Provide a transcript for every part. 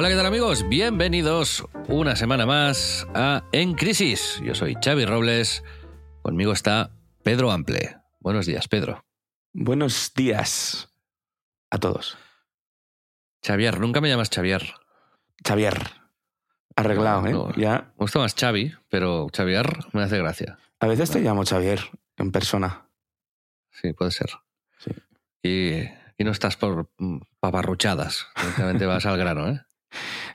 Hola, ¿qué tal amigos? Bienvenidos una semana más a En Crisis. Yo soy Xavi Robles. Conmigo está Pedro Ample. Buenos días, Pedro. Buenos días a todos. Xavier, nunca me llamas Xavier. Xavier. Arreglado, ¿eh? No, Ya. Me gusta más Xavi, pero Xavier me hace gracia. A veces te llamo Xavier en persona. Sí, puede ser. Sí. Y, y no estás por mm, paparruchadas. Directamente vas al grano, ¿eh?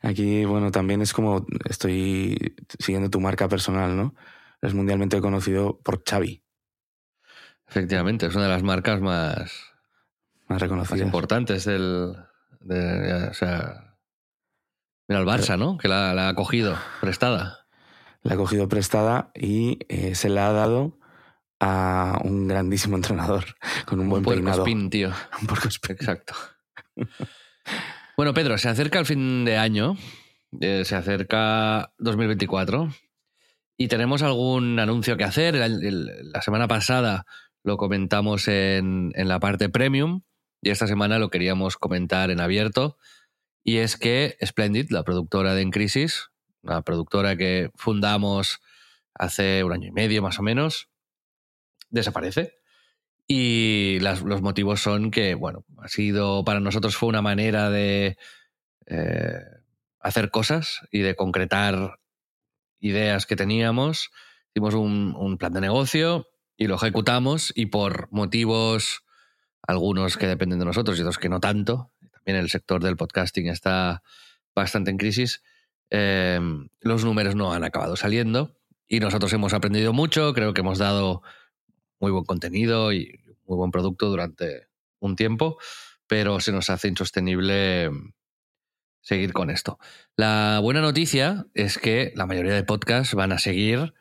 Aquí, bueno, también es como estoy siguiendo tu marca personal, ¿no? Es mundialmente conocido por Xavi, Efectivamente, es una de las marcas más, más más reconocidas. importantes del. de- o sea. Mira, el Barça, ¿no? Que la, la ha cogido prestada. La ha cogido prestada y eh, se la ha dado a un grandísimo entrenador con un buen puerco peinado. spin, tío. Un puercoespín. Exacto. bueno, Pedro, se acerca el fin de año, eh, se acerca 2024 y tenemos algún anuncio que hacer. La semana pasada lo comentamos en, en la parte premium y esta semana lo queríamos comentar en abierto. Y es que Splendid, la productora de En Crisis, una productora que fundamos hace un año y medio más o menos, desaparece. Y los motivos son que, bueno, ha sido, para nosotros fue una manera de eh, hacer cosas y de concretar ideas que teníamos. Hicimos un, plan de negocio y lo ejecutamos y por motivos, algunos que dependen de nosotros y otros que no tanto, también el sector del podcasting está bastante en crisis, eh, los números no han acabado saliendo y nosotros hemos aprendido mucho, creo que hemos dado muy buen contenido y muy buen producto durante un tiempo, pero se nos hace insostenible seguir con esto. La buena noticia es que la mayoría de podcasts van a seguir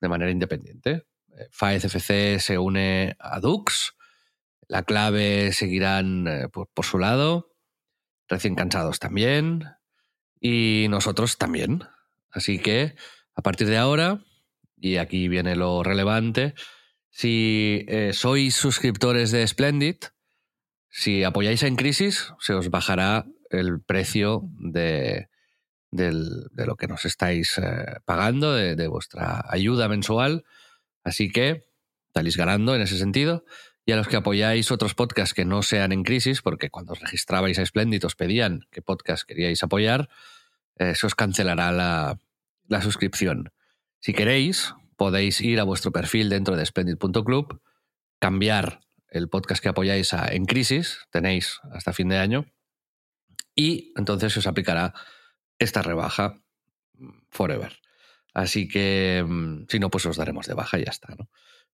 de manera independiente. Eh, Faez FC se une a Dux, la clave seguirán eh, por su lado, recién cansados también, y nosotros también. Así que a partir de ahora, y aquí viene lo relevante, si eh, sois suscriptores de Splendid, si apoyáis en Crisis, se os bajará el precio de, lo que nos estáis eh, pagando, de, de vuestra ayuda mensual. Así que salís ganando en ese sentido. Y a los que apoyáis otros podcasts que no sean en crisis, porque cuando os registrabais a Splendid os pedían qué podcast queríais apoyar, eh, se os cancelará la, la suscripción. Si queréis, podéis ir a vuestro perfil dentro de splendid.club, cambiar el podcast que apoyáis a En Crisis, tenéis hasta fin de año, y entonces se os aplicará esta rebaja mm, forever. Así que mm, si no, pues os daremos de baja y ya está. ¿no?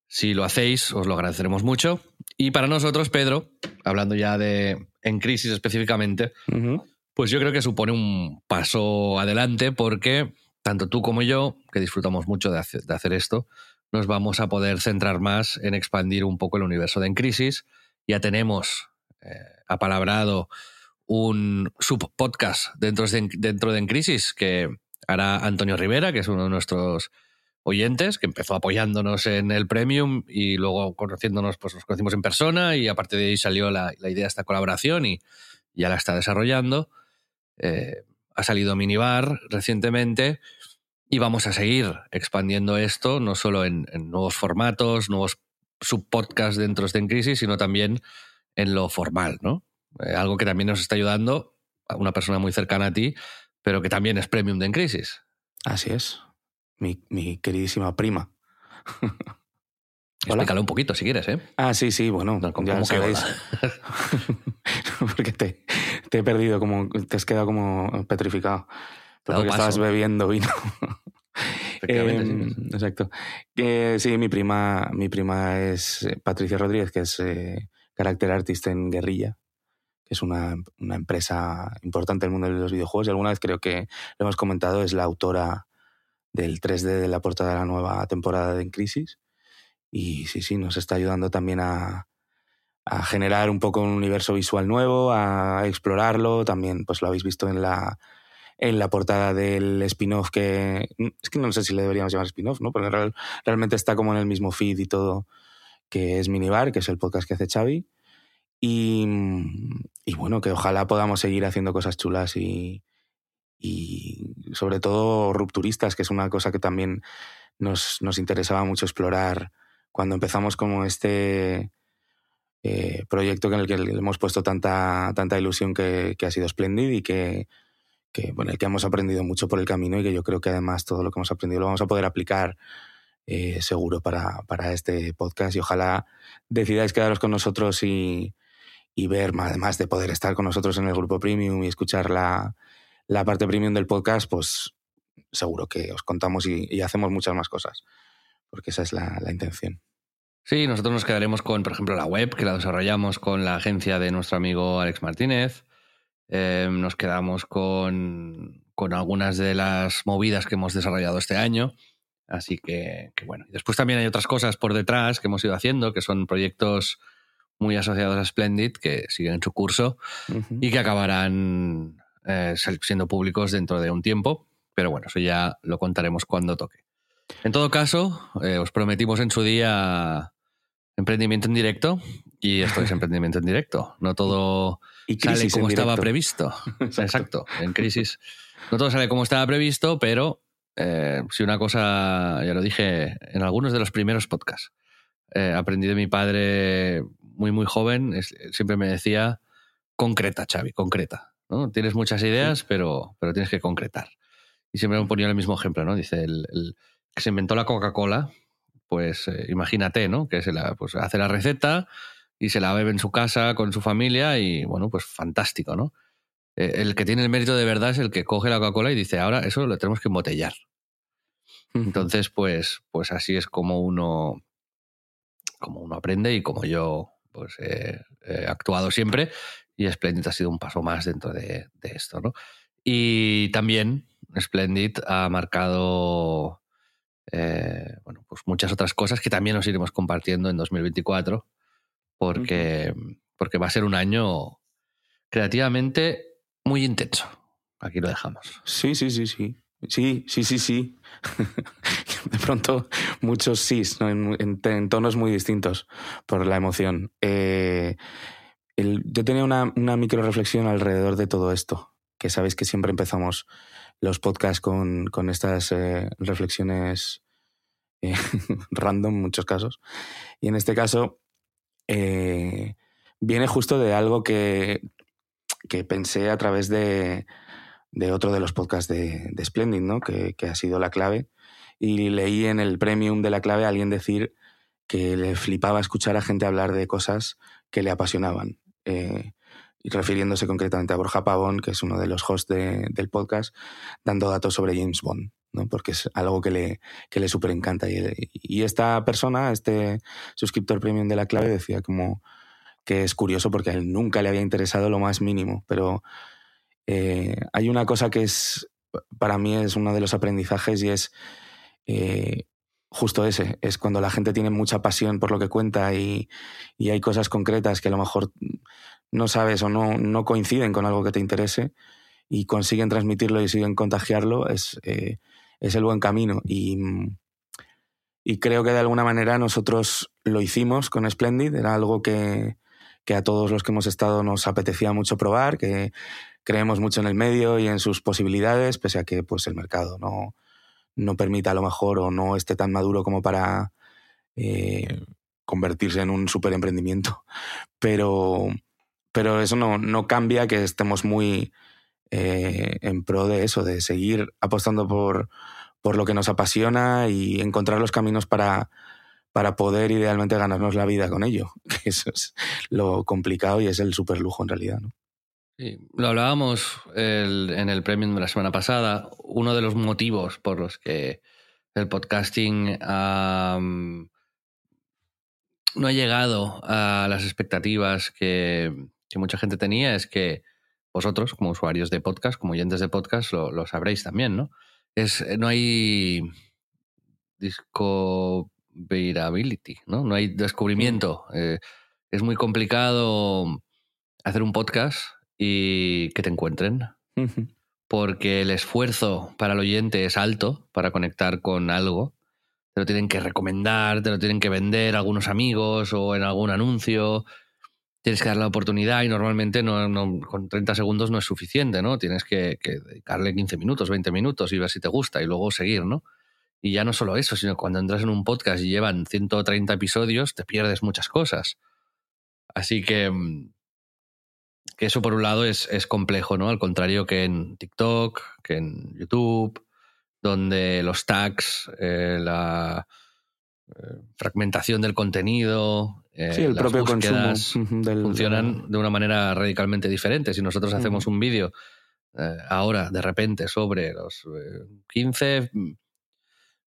Si lo hacéis, os lo agradeceremos mucho. Y para nosotros, Pedro, hablando ya de En Crisis específicamente, pues yo creo que supone un paso adelante porque tanto tú como yo, que disfrutamos mucho de hacer, esto, nos vamos a poder centrar más en expandir un poco el universo de En Crisis. Ya tenemos eh, apalabrado un subpodcast dentro de, dentro de En Crisis que hará Antonio Rivera, que es uno de nuestros oyentes, que empezó apoyándonos en el Premium y luego conociéndonos, pues nos conocimos en persona y a partir de ahí salió la, la idea de esta colaboración y ya la está desarrollando. Eh, ha salido Minibar recientemente y vamos a seguir expandiendo esto, no solo en, en nuevos formatos, nuevos subpodcasts dentro de En Crisis, sino también en lo formal, ¿no? Eh, algo que también nos está ayudando a una persona muy cercana a ti, pero que también es premium de En Crisis. Así es. Mi, mi queridísima prima. Explícalo un poquito si quieres, ¿eh? Ah, sí, sí, bueno, No, ¿cómo- ya sabéis. Porque te, te he perdido, como, te has quedado como petrificado. Porque estabas bebiendo vino. Sí. Em, Exacto. Eh, sí, mi prima, mi prima es eh, Patricia Rodríguez, que es eh, character artist en Guerrilla, que es una, una empresa importante en el mundo de los videojuegos. Y alguna vez creo que lo hemos comentado, es la autora del 3D de la portada de la nueva temporada de En Crisis. Y sí, sí, nos está ayudando también a, a generar un poco un universo visual nuevo, a explorarlo. También, pues lo habéis visto en la, en la portada del spin-off que... Es que no sé si le deberíamos llamar spin-off, ¿no? Porque real- realmente está como en el mismo feed y todo, que es Minibar, que es el podcast que hace Xavi. Y, y bueno, que ojalá podamos seguir haciendo cosas chulas y, y sobre todo rupturistas, que es una cosa que también nos, nos interesaba mucho explorar cuando empezamos como este eh, proyecto en el que le hemos puesto tanta, tanta ilusión que, que ha sido Splendid y que, que, bueno, el que hemos aprendido mucho por el camino y que yo creo que además todo lo que hemos aprendido lo vamos a poder aplicar eh, seguro para, para este podcast y ojalá decidáis quedaros con nosotros y, y ver, además de poder estar con nosotros en el grupo premium y escuchar la, la parte premium del podcast, pues seguro que os contamos y, hacemos muchas más cosas, porque esa es la, la intención. Sí, nosotros nos quedaremos con, por ejemplo, la web, que la desarrollamos con la agencia de nuestro amigo Alex Martínez. Eh, nos quedamos con, con algunas de las movidas que hemos desarrollado este año. Así que, que bueno. Y después también hay otras cosas por detrás que hemos ido haciendo, que son proyectos muy asociados a Splendid, que siguen en su curso y que acabarán eh, siendo públicos dentro de un tiempo. Pero bueno, eso ya lo contaremos cuando toque. En todo caso, eh, os prometimos en su día emprendimiento en directo y esto es emprendimiento en directo. No todo Y sale crisis en como estaba previsto. Exacto. Exacto. En crisis no todo sale como estaba previsto, pero eh, si una cosa, ya lo dije en algunos de los primeros podcasts, eh, aprendí de mi padre muy, muy joven, es- siempre me decía, concreta, Xavi, concreta. ¿no? Tienes muchas ideas, pero, pero tienes que concretar. Y siempre me ponía el mismo ejemplo, ¿no? Dice, el, el que se inventó la Coca-Cola, pues eh, imagínate, ¿no? Que se la, pues, hace la receta y se la bebe en su casa con su familia y, bueno, pues fantástico, ¿no? Eh, el que tiene el mérito de verdad es el que coge la Coca-Cola y dice, ahora eso lo tenemos que embotellar. Entonces, pues, pues así es como uno, como uno aprende y como yo pues, he, he actuado siempre. Y Splendid ha sido un paso más dentro de, de esto. ¿no? Y también Splendid ha marcado eh, bueno, pues muchas otras cosas que también nos iremos compartiendo en 2024, porque, porque va a ser un año creativamente muy intenso. Aquí lo dejamos. Sí, sí, sí, sí. Sí, sí, sí, sí. De pronto, muchos sís, ¿no? en, en- en tonos muy distintos por la emoción. Eh, el- yo tenía una, una micro reflexión alrededor de todo esto, que sabéis que siempre empezamos los podcasts con, con estas eh, reflexiones eh, random en muchos casos. Y en este caso, eh, viene justo de algo que, que pensé a través de, de otro de los podcasts de, de Splendid, ¿no? que, que ha sido la clave. Y leí en el premium de la clave a alguien decir que le flipaba escuchar a gente hablar de cosas que le apasionaban. Eh, y refiriéndose concretamente a Borja Pavón, que es uno de los hosts de- del podcast, dando datos sobre James Bond, ¿no? porque es algo que le, que le súper encanta. Y, esta persona, este suscriptor premium de la clave, decía como que es curioso porque a él nunca le había interesado lo más mínimo, pero eh, hay una cosa que es, para mí es uno de los aprendizajes y es eh, justo ese, es cuando la gente tiene mucha pasión por lo que cuenta y, y hay cosas concretas que a lo mejor no sabes o no, no coinciden con algo que te interese y consiguen transmitirlo y siguen contagiarlo, es, eh, es el buen camino. Y, y creo que de alguna manera nosotros lo hicimos con Splendid, era algo que, que a todos los que hemos estado nos apetecía mucho probar, que creemos mucho en el medio y en sus posibilidades, pese a que pues, el mercado no, no permita a lo mejor o no esté tan maduro como para eh, convertirse en un super emprendimiento. Pero, pero eso no, no cambia que estemos muy eh, en pro de eso, de seguir apostando por, por lo que nos apasiona y encontrar los caminos para, para poder idealmente ganarnos la vida con ello. Eso es lo complicado y es el super lujo en realidad. Sí, lo hablábamos en el premium de la semana pasada. Uno de los motivos por los que el podcasting no ha llegado a las expectativas que mucha gente tenía es que vosotros, como usuarios de podcast, como oyentes de podcast, lo, lo sabréis también, ¿no? Es, no hay discoverability, ¿no? No hay descubrimiento. Eh, es muy complicado hacer un podcast y que te encuentren porque el esfuerzo para el oyente es alto para conectar con algo. Te lo tienen que recomendar, te lo tienen que vender algunos amigos o en algún anuncio. Tienes que dar la oportunidad y normalmente no, con 30 segundos no es suficiente, ¿no? Tienes que, que dedicarle 15 minutos, 20 minutos y ver si te gusta y luego seguir, ¿no? Y ya no solo eso, sino cuando entras en un podcast y llevan 130 episodios, te pierdes muchas cosas. Así que, mm, que eso por un lado es, es complejo, ¿no? Al contrario que en TikTok, que en YouTube, donde los tags, eh, la fragmentación del contenido, eh, Sí, el las propio consumo del- funcionan de una manera radicalmente diferente. Si nosotros hacemos un vídeo eh, ahora, de repente, sobre los eh, 15, mm,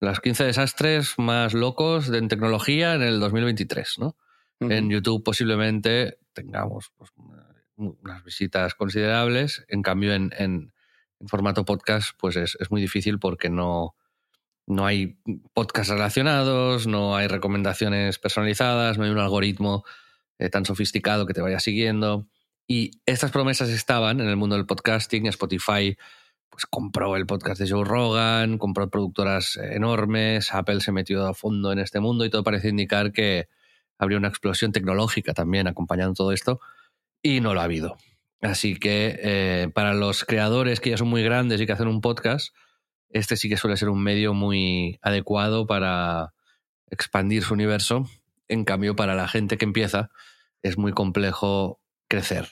las 15 desastres más locos de en tecnología en el 2023, ¿no? En YouTube posiblemente tengamos pues, unas visitas considerables. En cambio, en, en- en formato podcast, pues es, es muy difícil porque no, no hay podcasts relacionados, no hay recomendaciones personalizadas, no hay un algoritmo eh, tan sofisticado que te vaya siguiendo. Y estas promesas estaban en el mundo del podcasting. Spotify pues compró el podcast de Joe Rogan, compró productoras enormes, Apple se metió a fondo en este mundo y todo parece indicar que habría una explosión tecnológica también acompañando todo esto y no lo ha habido. Así que eh, para los creadores que ya son muy grandes y que hacen un podcast, este sí que suele ser un medio muy adecuado para expandir su universo. En cambio, para la gente que empieza, es muy complejo crecer.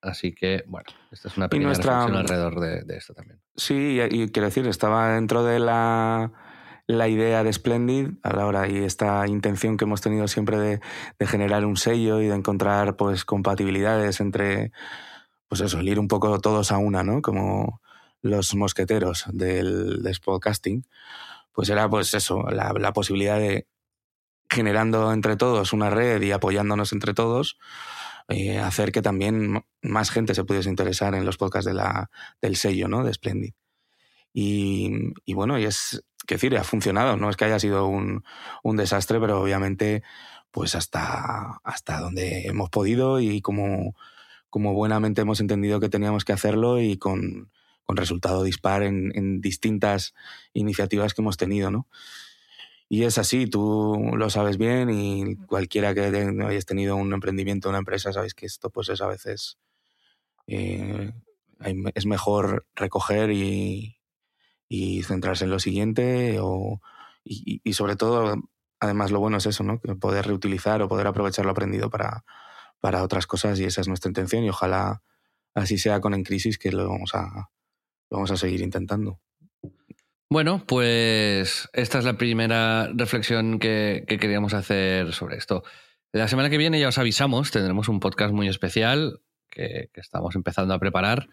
Así que, bueno, esta es una pequeña nuestra- reflexión alrededor de, de esto también. Sí, y, y quiero decir, estaba dentro de la, la idea de Splendid a la hora y esta intención que hemos tenido siempre de, de generar un sello y de encontrar pues compatibilidades entre, pues eso, el ir un poco todos a una, ¿no? Como los mosqueteros del, del podcasting, pues era pues eso, la, la posibilidad de generando entre todos una red y apoyándonos entre todos, eh, hacer que también más gente se pudiese interesar en los podcasts de la, del sello, ¿no? De Splendid. Y, y bueno, y es, que decir, ha funcionado, no es que haya sido un, un desastre, pero obviamente, pues hasta, hasta donde hemos podido y como, como buenamente hemos entendido que teníamos que hacerlo y con, con resultado dispar en, en distintas iniciativas que hemos tenido, ¿no? Y es así, tú lo sabes bien y cualquiera que hayas tenido un emprendimiento, una empresa, sabéis que esto pues es a veces... eh, es mejor recoger y, y centrarse en lo siguiente o, y, y sobre todo, además lo bueno es eso, ¿no? Poder reutilizar o poder aprovechar lo aprendido para, para otras cosas y esa es nuestra intención y ojalá así sea con En Crisis que lo vamos a, vamos a seguir intentando. Bueno, pues esta es la primera reflexión que, que queríamos hacer sobre esto. La semana que viene ya os avisamos, tendremos un podcast muy especial que, que estamos empezando a preparar,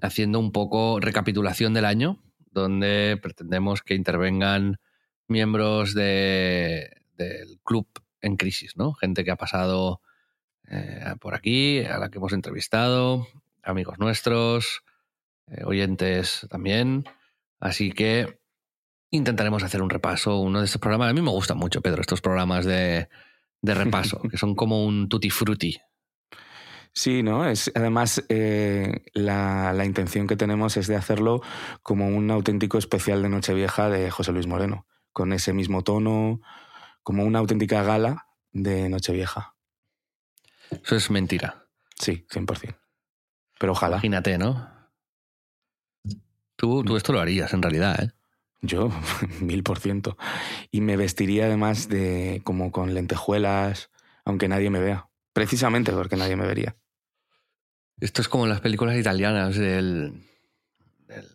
haciendo un poco recapitulación del año, donde pretendemos que intervengan miembros de- del club en crisis, ¿no? Gente que ha pasado eh, por aquí, a la que hemos entrevistado, amigos nuestros, eh, oyentes también. Así que intentaremos hacer un repaso, uno de estos programas. A mí me gustan mucho, Pedro, estos programas de, de repaso, que son como un tutti frutti. Sí, ¿no? Es, además, eh, la, la intención que tenemos es de hacerlo como un auténtico especial de Nochevieja de José Luis Moreno, con ese mismo tono, como una auténtica gala de Nochevieja. Eso es mentira. Sí, 100%. Pero ojalá. Imagínate, ¿no? Tú, tú esto lo harías en realidad, ¿eh? Yo, mil por ciento. Y me vestiría además de como con lentejuelas, aunque nadie me vea. Precisamente porque nadie me vería. Esto es como en las películas italianas del, del-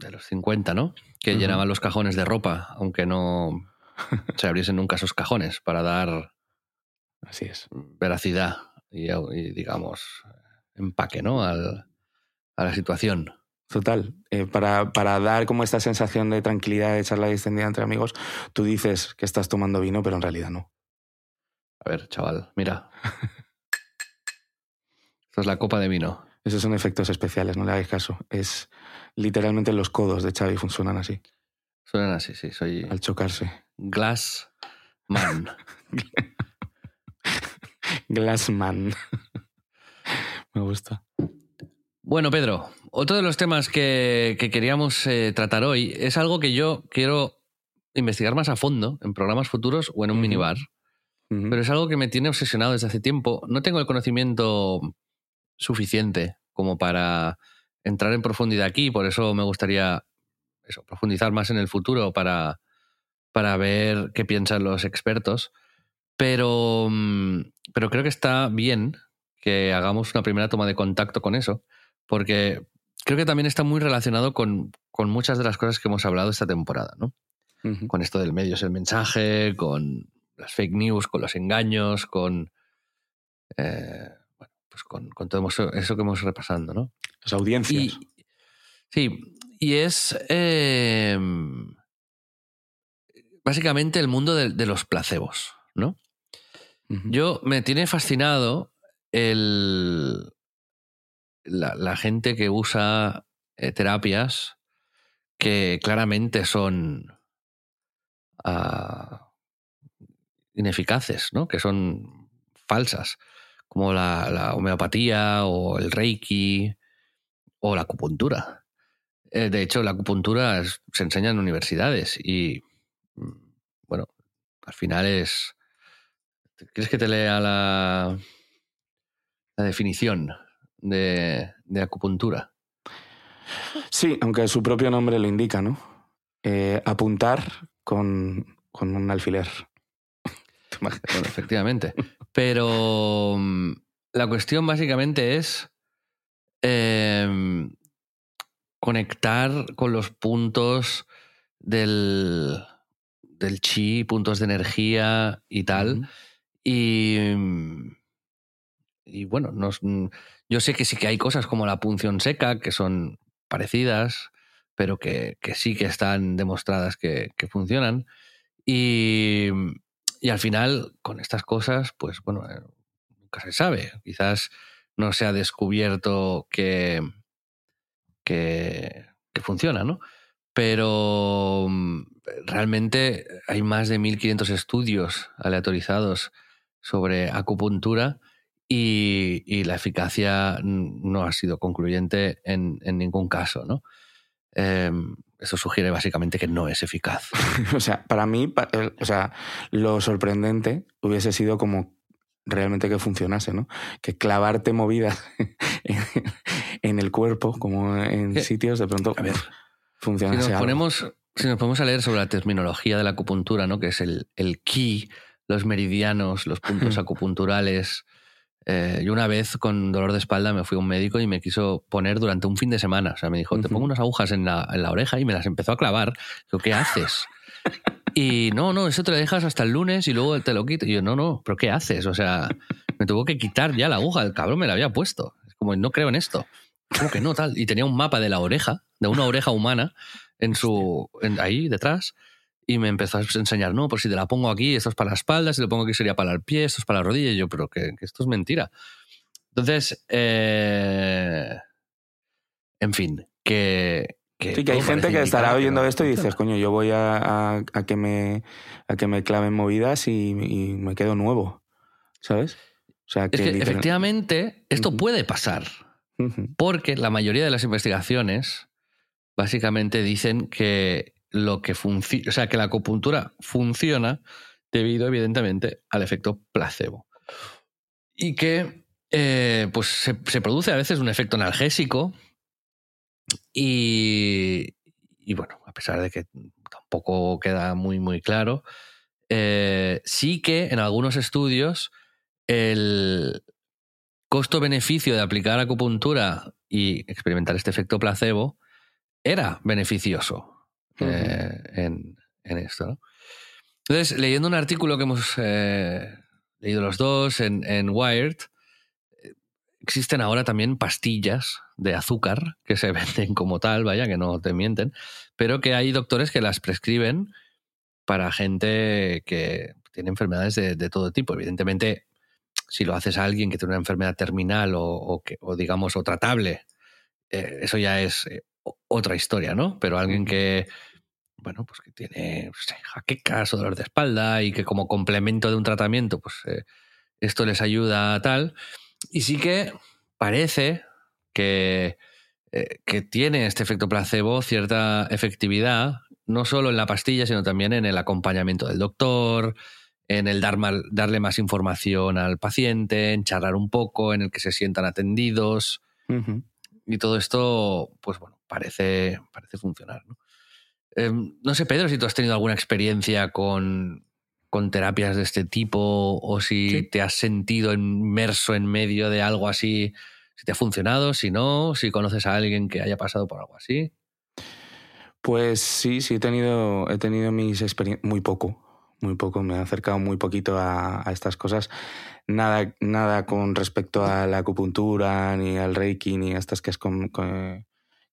de los 50, ¿no? Que llenaban los cajones de ropa, aunque no se abriesen nunca esos cajones para dar Así es. veracidad y, y, digamos, empaque, ¿no? Al, a la situación. Total. Eh, para, para, dar como esta sensación de tranquilidad, de charla distendida entre amigos, tú dices que estás tomando vino, pero en realidad no. A ver, chaval, mira. Esta es la copa de vino. Esos son efectos especiales, no le hagáis caso. Es literalmente los codos de Xavi funcionan así. Suenan así, sí. Soy. Al chocarse. Glass Man. Glassman. Me gusta. Bueno, Pedro, otro de los temas que, que queríamos eh, tratar hoy es algo que yo quiero investigar más a fondo en programas futuros o en un minibar. Pero es algo que me tiene obsesionado desde hace tiempo. No tengo el conocimiento suficiente como para entrar en profundidad aquí, por eso me gustaría eso, profundizar más en el futuro para, para ver qué piensan los expertos. Pero, mm, pero creo que está bien que hagamos una primera toma de contacto con eso, porque creo que también está muy relacionado con, con muchas de las cosas que hemos hablado esta temporada, ¿no? Con esto del medio es el mensaje, con las fake news, con los engaños, con. Eh, bueno, pues con, con, todo eso que hemos repasando, ¿no? Las audiencias. sí, y es. Eh, básicamente el mundo de, de los placebos, ¿no? Yo me tiene fascinado el, la, gente que usa eh, terapias que claramente son uh, ineficaces, ¿no? que son falsas, como la, la, homeopatía o el reiki o la acupuntura. Eh, de hecho, la acupuntura se enseña en universidades y, mm, bueno, al final es ¿Quieres que te lea la, la definición de, acupuntura? Sí, aunque su propio nombre lo indica, ¿no? Eh, apuntar con, un alfiler. bueno, efectivamente. Pero mm, la cuestión básicamente es em, conectar con los puntos del, del chi, puntos de energía y tal. Y, mm, y bueno, nos, mm, yo sé que sí que hay cosas como la punción seca que son parecidas, pero que, que sí que están demostradas que, funcionan. Y, y, al final, con estas cosas, pues bueno, eh, nunca se sabe. Quizás no se ha descubierto que, que, que funciona, ¿no? Pero mm, realmente hay más de 1.500 estudios aleatorizados sobre acupuntura y, la eficacia no ha sido concluyente en, ningún caso, ¿no? Em, eso sugiere básicamente que no es eficaz. o sea, para mí, o sea, lo sorprendente hubiese sido como realmente que funcionase, ¿no? Que clavarte movidas en el cuerpo, como en sitios, de pronto a ver, funciona. Si nos, ponemos, si nos ponemos a leer sobre la terminología de la acupuntura, ¿no? Que es el, el ki, los meridianos, los puntos acupunturales. Eh, yo una vez con dolor de espalda me fui a un médico y me quiso poner durante un fin de semana. O sea, me dijo, te pongo unas agujas en la, en la oreja y me las empezó a clavar. Digo, ¿qué haces? Y no, no, eso te lo dejas hasta el lunes y luego te lo quito. Y yo, no, no, pero ¿qué haces? O sea, me tuvo que quitar ya la aguja. El cabrón me la había puesto. Es como, no creo en esto. ¿Cómo que no? Tal. Y tenía un mapa de la oreja, de una oreja humana, en su, ahí detrás y me empezó a enseñar, no, pues si te la pongo aquí, esto es para la espalda, si lo pongo aquí sería para el pie, esto es para la rodilla, y yo, pero que, esto es mentira. Entonces, eh, en fin, que... que sí, que hay gente que estará oyendo esto y dices, coño, yo voy a, a, que, me, a que me claven movidas y, me quedo nuevo, ¿sabes? O sea, que, efectivamente esto puede pasar, porque la mayoría de las investigaciones básicamente dicen que lo que funciona, o sea, que la acupuntura funciona debido, evidentemente, al efecto placebo. Y que eh, pues se, produce a veces un efecto analgésico. Y, bueno, a pesar de que tampoco queda muy, muy claro, eh, sí que en algunos estudios el costo-beneficio de aplicar acupuntura y experimentar este efecto placebo era beneficioso. Eh, en, esto. Entonces, leyendo un artículo que hemos eh, leído los dos en, Wired, existen ahora también pastillas de azúcar que se venden como tal, vaya, que no te mienten, pero que hay doctores que las prescriben para gente que tiene enfermedades de, todo tipo. Evidentemente, si lo haces a alguien que tiene una enfermedad terminal o, digamos, o tratable, eh, eso ya es eh, otra historia, ¿no? Pero alguien que, bueno, pues que tiene jaquecas o dolor de espalda y que como complemento de un tratamiento, pues eh, esto les ayuda a tal. Y sí que parece que, que tiene este efecto placebo cierta efectividad, no solo en la pastilla, sino también en el acompañamiento del doctor, en el dar darle más información al paciente, en charlar un poco, en el que se sientan atendidos. Y todo esto, pues bueno, parece, parece funcionar. ¿no? Em, no sé, Pedro, si tú has tenido alguna experiencia con, con terapias de este tipo o si te has sentido inmerso en medio de algo así, si te ha funcionado, si no, si conoces a alguien que haya pasado por algo así. Pues sí, sí he tenido, he tenido mis experiencias, muy poco, muy poco, me he acercado muy poquito a, estas cosas. Nada, nada con respecto a la acupuntura, ni al reiki, ni a estas que has,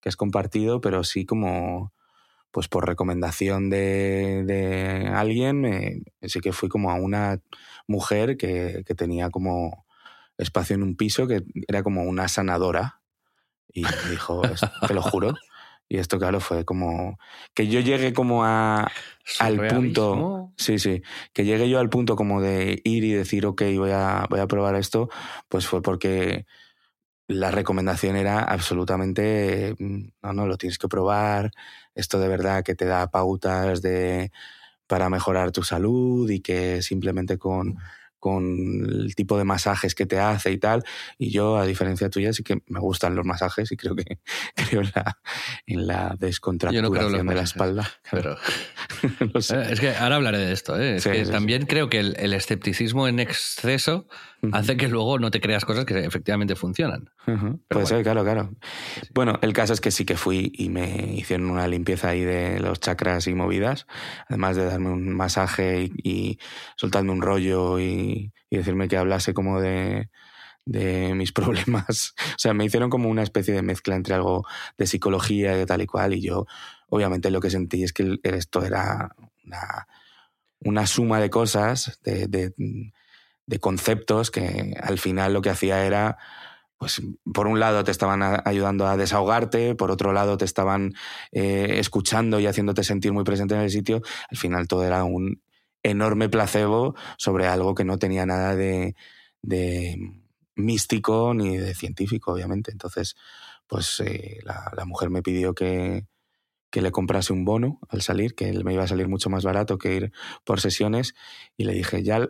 que has compartido, pero sí como pues por recomendación de, alguien, sí que fui como a una mujer que, que, tenía como espacio en un piso que era como una sanadora. Y me dijo, te lo juro, y esto, claro, fue como que yo llegué como a, al punto, sí, sí, que llegué yo al punto como de ir y decir, ok, voy a, voy a probar esto, pues fue porque la recomendación era absolutamente, mm, no, no, lo tienes que probar, esto de verdad que te da pautas de, para mejorar tu salud y que simplemente con con el tipo de masajes que te hace y tal. Y yo, a diferencia tuya, sí que me gustan los masajes y creo que creo en la, en la descontracturación de la espalda. Pero... Eh, es que ahora hablaré de esto. ¿eh? Es que también creo que el, escepticismo en exceso hace que luego no te creas cosas que efectivamente funcionan. Puede ser, claro, claro. Bueno, el caso es que sí que fui y me hicieron una limpieza ahí de los chakras y movidas, además de darme un masaje y, soltando un rollo y, decirme que hablase como de, de mis problemas. O sea, me hicieron como una especie de mezcla entre algo de psicología y de tal y cual. Y yo, obviamente, lo que sentí es que esto era una, una suma de cosas, de, de, de, conceptos que al final lo que hacía era pues por un lado te estaban ayudando a desahogarte, por otro lado te estaban eh, escuchando y haciéndote sentir muy presente en el sitio, al final todo era un enorme placebo sobre algo que no tenía nada de, místico ni de científico, obviamente. Entonces, pues eh, la, mujer me pidió que, que, le comprase un bono al salir, que me iba a salir mucho más barato que ir por sesiones, y le dije, ya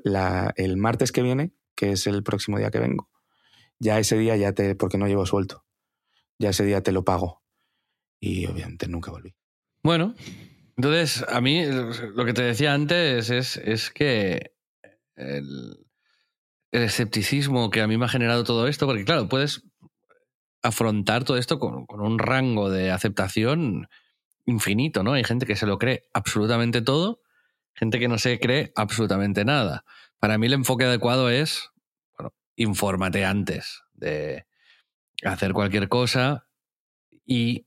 el martes que viene, que es el próximo día que vengo, ya ese día ya te, porque no llevo suelto, ya ese día te lo pago. Y obviamente nunca volví. Bueno, entonces a mí lo que te decía antes es, es que el, escepticismo que a mí me ha generado todo esto, porque claro, puedes afrontar todo esto con, con, un rango de aceptación infinito, ¿no? Hay gente que se lo cree absolutamente todo, gente que no se cree absolutamente nada. Para mí el enfoque adecuado es infórmate antes de hacer cualquier cosa y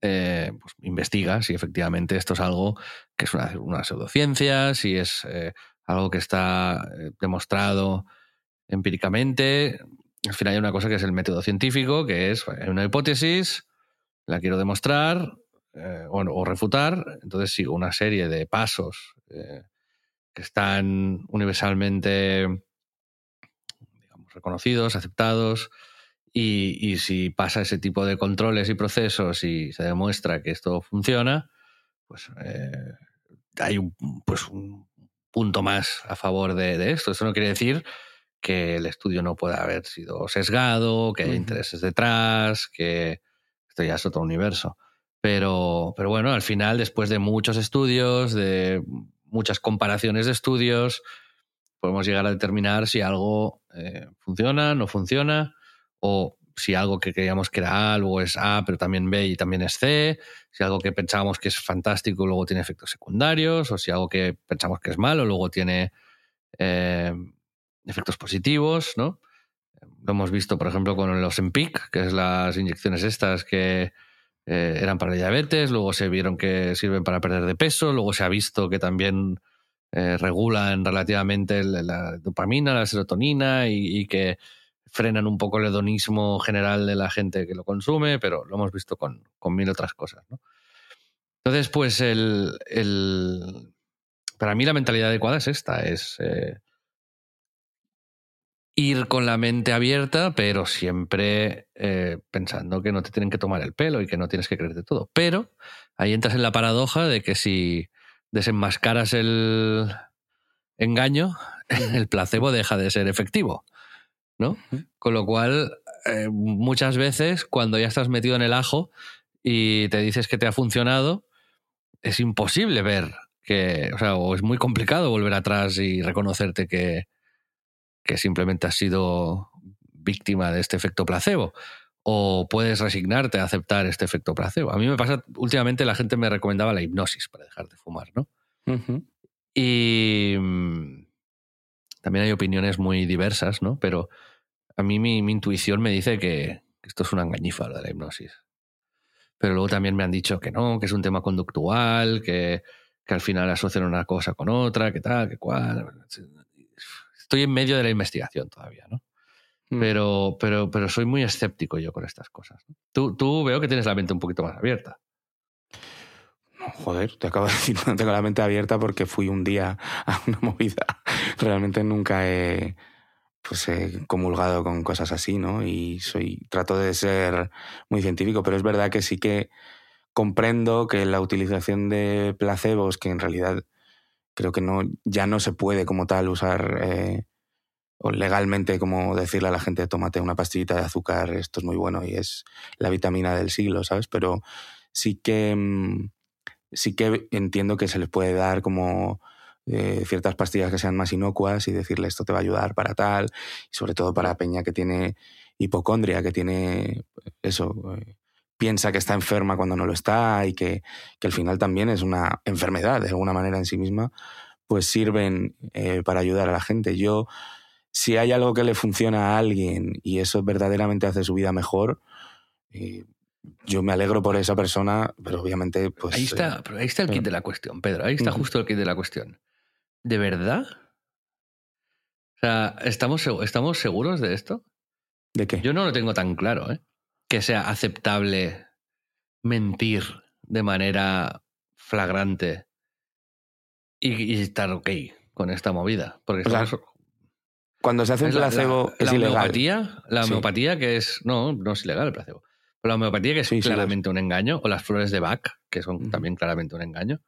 eh, pues, investiga si efectivamente esto es algo que es una, pseudociencia, si es eh, algo que está eh, demostrado empíricamente. Al final hay una cosa que es el método científico, que es una hipótesis, la quiero demostrar o, o, refutar, entonces sigo una serie de pasos que están universalmente reconocidos, aceptados, y, si pasa ese tipo de controles y procesos y se demuestra que esto funciona, pues eh, hay un, pues un punto más a favor de, esto. Esto no quiere decir que el estudio no pueda haber sido sesgado, que hay intereses detrás, que esto ya es otro universo. Pero, pero bueno, al final, después de muchos estudios, de muchas comparaciones de estudios, podemos llegar a determinar si algo eh, funciona, no funciona, o si algo que creíamos que era A luego es A, pero también B y también es C, si algo que pensábamos que es fantástico luego tiene efectos secundarios, o si algo que pensamos que es malo luego tiene eh, efectos positivos, ¿no? lo hemos visto, por ejemplo, con los EMPIC, que es las inyecciones estas que eh, eran para diabetes, luego se vieron que sirven para perder de peso, luego se ha visto que también eh, regulan relativamente la dopamina, la serotonina y, que frenan un poco el hedonismo general de la gente que lo consume, pero lo hemos visto con, mil otras cosas. Entonces, pues el, para mí la mentalidad adecuada es esta, es eh, ir con la mente abierta, pero siempre eh, pensando que no te tienen que tomar el pelo y que no tienes que creerte todo. Pero ahí entras en la paradoja de que si desenmascaras el engaño, el placebo deja de ser efectivo. ¿No? Con lo cual, eh, muchas veces, cuando ya estás metido en el ajo y te dices que te ha funcionado, es imposible ver que, o sea, o es muy complicado volver atrás y reconocerte que, que simplemente has sido víctima de este efecto placebo. O puedes resignarte a aceptar este efecto placebo. A mí me pasa, últimamente la gente me recomendaba la hipnosis para dejar de fumar, ¿no? Y mm, también hay opiniones muy diversas, ¿no? Pero a mí mi, intuición me dice que esto es una engañifa, lo de la hipnosis. Pero luego también me han dicho que no, que es un tema conductual, que, que al final asocian una cosa con otra, que tal, que cual estoy en medio de la investigación todavía, ¿no? Mm. Pero, pero, pero soy muy escéptico yo con estas cosas. Tú, tú veo que tienes la mente un poquito más abierta. Joder, te acabo de decir, no tengo la mente abierta porque fui un día a una movida. Realmente nunca he, pues he comulgado con cosas así, ¿no? Y soy, trato de ser muy científico, pero es verdad que sí que comprendo que la utilización de placebos, que en realidad creo que no, ya no se puede como tal usar eh, legalmente como decirle a la gente, tómate una pastillita de azúcar, esto es muy bueno y es la vitamina del siglo, ¿sabes? Pero sí que, mm, sí que entiendo que se les puede dar como eh, ciertas pastillas que sean más inocuas y decirle esto te va a ayudar para tal, y sobre todo para Peña que tiene hipocondria, que tiene eso, eh, piensa que está enferma cuando no lo está y que, que, al final también es una enfermedad de alguna manera en sí misma, pues sirven eh, para ayudar a la gente. Yo, si hay algo que le funciona a alguien y eso verdaderamente hace su vida mejor, eh, yo me alegro por esa persona, pero obviamente pues... Ahí está, eh, ahí está el kit de la cuestión, Pedro, ahí está justo el kit de la cuestión. ¿De verdad? O sea, ¿estamos, ¿estamos seguros de esto? ¿De qué? Yo no lo tengo tan claro, ¿eh? Que sea aceptable mentir de manera flagrante y, estar ok con esta movida. Porque cuando se hace un placebo la, es la ilegal. Homeopatía, la homeopatía que es... No, no es ilegal el placebo. Pero la homeopatía que es claramente un engaño, o las flores de Bach, que son también claramente un engaño.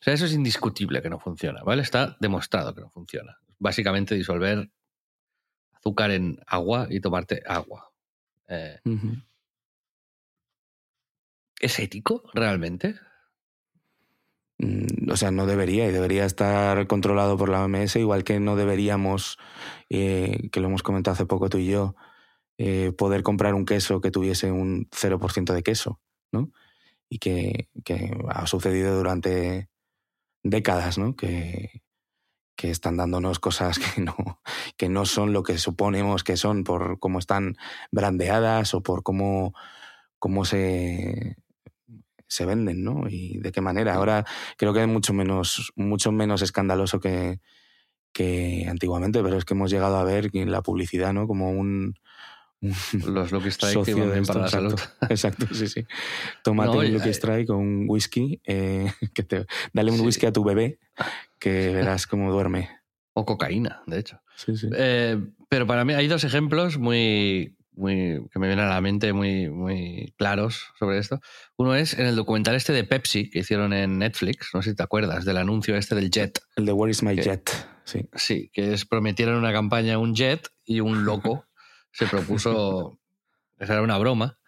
O sea, eso es indiscutible que no funciona, ¿vale? Está demostrado que no funciona. Básicamente disolver azúcar en agua y tomarte agua. Eh, ¿Es ético realmente? Mm, o sea, no debería y debería estar controlado por la OMS, igual que no deberíamos, eh, que lo hemos comentado hace poco tú y yo, eh, poder comprar un queso que tuviese un 0% de queso, ¿no? Y que, que, ha sucedido durante décadas, ¿no? Que, que están dándonos cosas que no, que no son lo que suponemos que son por cómo están brandeadas o por cómo, cómo se, se venden, ¿no? Y de qué manera. Ahora creo que es mucho menos, mucho menos escandaloso que, que antiguamente, pero es que hemos llegado a ver la publicidad, ¿no? Como un, los Lucky Strike que para la salud. Exacto, sí, sí. Tómate un Lucky Strike o un whisky, eh, que te, dale un whisky a tu bebé, que verás cómo duerme. O cocaína, de hecho. Sí, sí. Eh, pero para mí hay dos ejemplos muy, muy que me vienen a la mente muy, muy claros sobre esto. Uno es en el documental este de Pepsi que hicieron en Netflix, no sé si te acuerdas, del anuncio este del jet. El de Where is my jet, sí. Sí, que es prometieron una campaña un jet y un loco se propuso, esa era una broma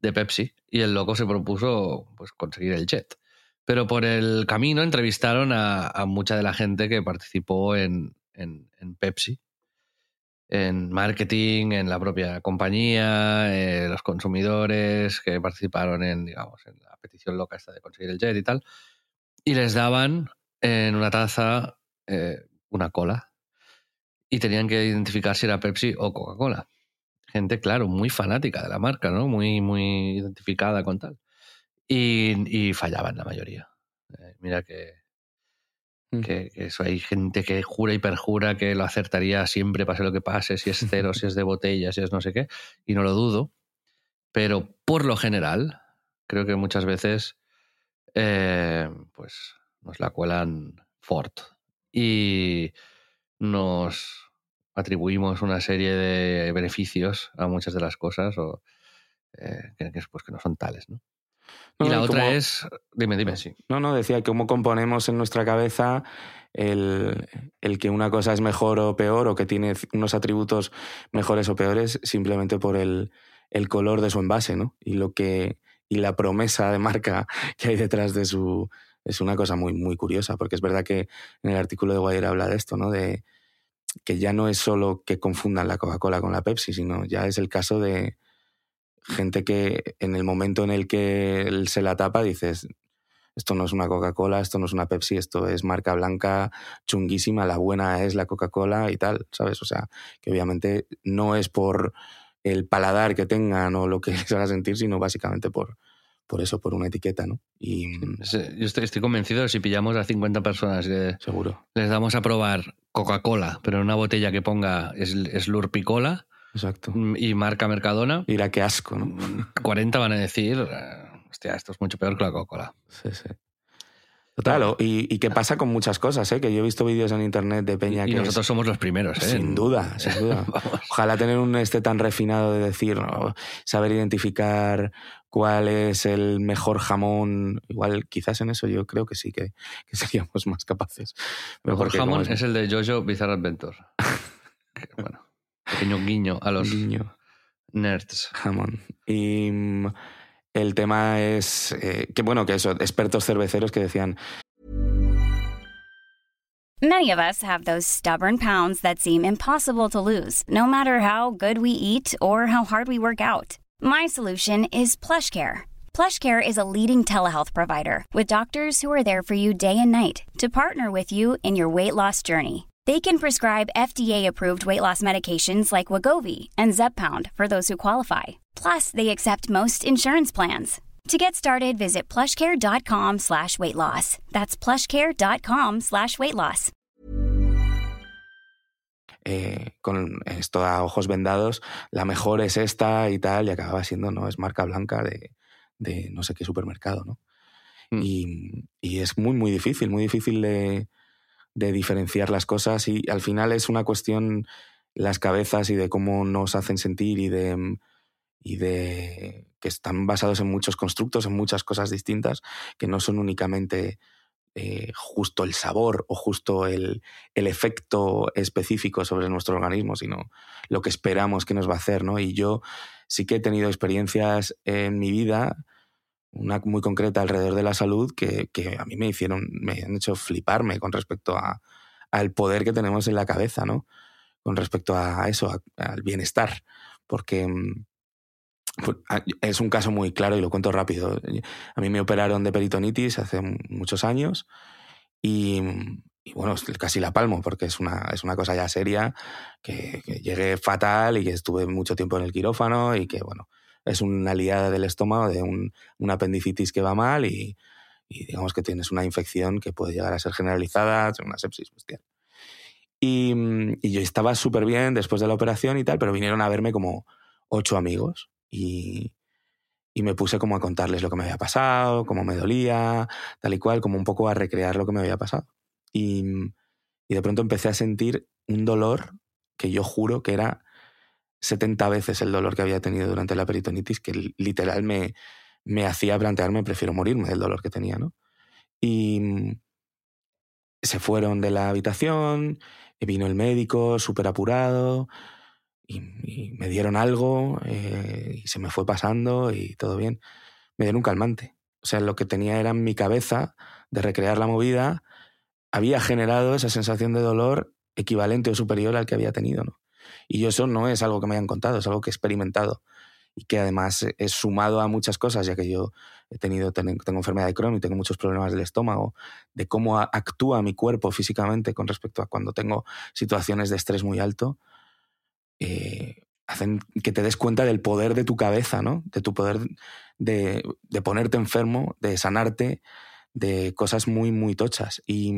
de Pepsi, y el loco se propuso pues, conseguir el jet. Pero por el camino entrevistaron a, mucha de la gente que participó en, en, Pepsi, en marketing, en la propia compañía, eh, los consumidores que participaron en, digamos, en la petición loca esta de conseguir el jet y tal, y les daban en una taza eh, una cola y tenían que identificar si era Pepsi o Coca-Cola. gente, claro, muy fanática de la marca, ¿no? Muy, muy identificada con tal. Y, y fallaban la mayoría. Eh, mira que, Mm. que, que eso hay gente que jura y perjura que lo acertaría siempre, pase lo que pase, si es cero, si es de botella, si es no sé qué, y no lo dudo. Pero por lo general, creo que muchas veces eh, pues nos la cuelan Ford y nos atribuimos una serie de beneficios a muchas de las cosas o eh, que, que, pues, que no son tales, ¿no? No, y la otra es, dime, dime, sí. No, no, decía cómo componemos en nuestra cabeza el, el que una cosa es mejor o peor o que tiene unos atributos mejores o peores simplemente por el, el color de su envase, ¿no? Y lo que y la promesa de marca que hay detrás de su es una cosa muy muy curiosa porque es verdad que en el artículo de Wire habla de esto, ¿no? De que ya no es solo que confundan la Coca-Cola con la Pepsi, sino ya es el caso de gente que en el momento en el que él se la tapa dices, esto no es una Coca-Cola, esto no es una Pepsi, esto es marca blanca chunguísima, la buena es la Coca-Cola y tal, ¿sabes? O sea, que obviamente no es por el paladar que tengan o lo que les haga sentir, sino básicamente por, por eso, por una etiqueta, ¿no? Y mm, Es- Yo estoy, estoy convencido de si pillamos a 50 personas le- seguro, les damos a probar Coca-Cola, pero en una botella que ponga es- Slurpicola exacto. mm, y marca Mercadona, Mira qué asco, ¿no? 40 van a decir, eh, hostia, esto es mucho peor que la Coca-Cola. Sí, sí. Claro, y, y que pasa con muchas cosas, ¿eh? Que yo he visto vídeos en internet de Peña Y que nosotros es- somos los primeros, ¿eh? Sin duda, sin duda. Ojalá tener un este tan refinado de decir, ¿no? saber identificar cuál es el mejor jamón. Igual, quizás en eso yo creo que sí, que, que seríamos más capaces. Pero mejor jamón es el de Jojo Bizarre Adventure. Bueno, pequeño guiño a los niño nerds. jamón. Y mm, el tema es eh, que, bueno, que eso, expertos cerveceros que decían, Many of us have those stubborn pounds that seem impossible to lose, no matter how good we eat or how hard we work out. My solution is PlushCare. PlushCare is a leading telehealth provider with doctors who are there for you day and night to partner with you in your weight loss journey. They can prescribe FDA-approved weight loss medications like Wagovi and Zepbound for those who qualify. Plus, they accept most insurance plans. To get started, visit plushcare.com slash weight loss. That's plushcare.com slash weight loss. eh, con esto a ojos vendados, la mejor es esta y tal, y acababa siendo, no, es marca blanca de, de no sé qué supermercado, ¿no? Mm. Y, y es muy, muy difícil, muy difícil de, de diferenciar las cosas y al final es una cuestión las cabezas y de cómo nos hacen sentir y de, y de que están basados en muchos constructos, en muchas cosas distintas, que no son únicamente eh, justo el sabor o justo el, el efecto específico sobre nuestro organismo, sino lo que esperamos que nos va a hacer, ¿no? Y yo sí que he tenido experiencias en mi vida, una muy concreta alrededor de la salud, que, que a mí me hicieron, me han hecho fliparme con respecto a, al poder que tenemos en la cabeza, ¿no? Con respecto a eso, a- al bienestar. Porque mm, pues, es un caso muy claro y lo cuento rápido. A mí me operaron de peritonitis hace muchos años y, y bueno, casi la palmo porque es una, es una cosa ya seria, que, que llegué fatal y que estuve mucho tiempo en el quirófano y que bueno, es una liada del estómago de un, una apendicitis que va mal y, digamos que tienes una infección que puede llegar a ser generalizada, una sepsis bestial. Y, y yo estaba súper bien después de la operación y tal, pero vinieron a verme como ocho amigos y, y me puse como a contarles lo que me había pasado, cómo me dolía, tal y cual, como un poco a recrear lo que me había pasado. Y, y de pronto empecé a sentir un dolor que yo juro que era 70 veces el dolor que había tenido durante la peritonitis, que li- literal me, me hacía plantearme, prefiero morirme del dolor que tenía, ¿no? Y mm, se fueron de la habitación, vino el médico súper apurado, y, y me dieron algo, eh, y se me fue pasando y todo bien. Me dieron un calmante. O sea, lo que tenía era en mi cabeza de recrear la movida, había generado esa sensación de dolor equivalente o superior al que había tenido, ¿no? Y yo eso no es algo que me hayan contado, es algo que he experimentado y que además es sumado a muchas cosas, ya que yo he tenido, ten- tengo enfermedad de Crohn y tengo muchos problemas del estómago, de cómo actúa mi cuerpo físicamente con respecto a cuando tengo situaciones de estrés muy alto, eh, hacen que te des cuenta del poder de tu cabeza, ¿no? De tu poder de, de ponerte enfermo, de sanarte, de cosas muy, muy tochas. Y,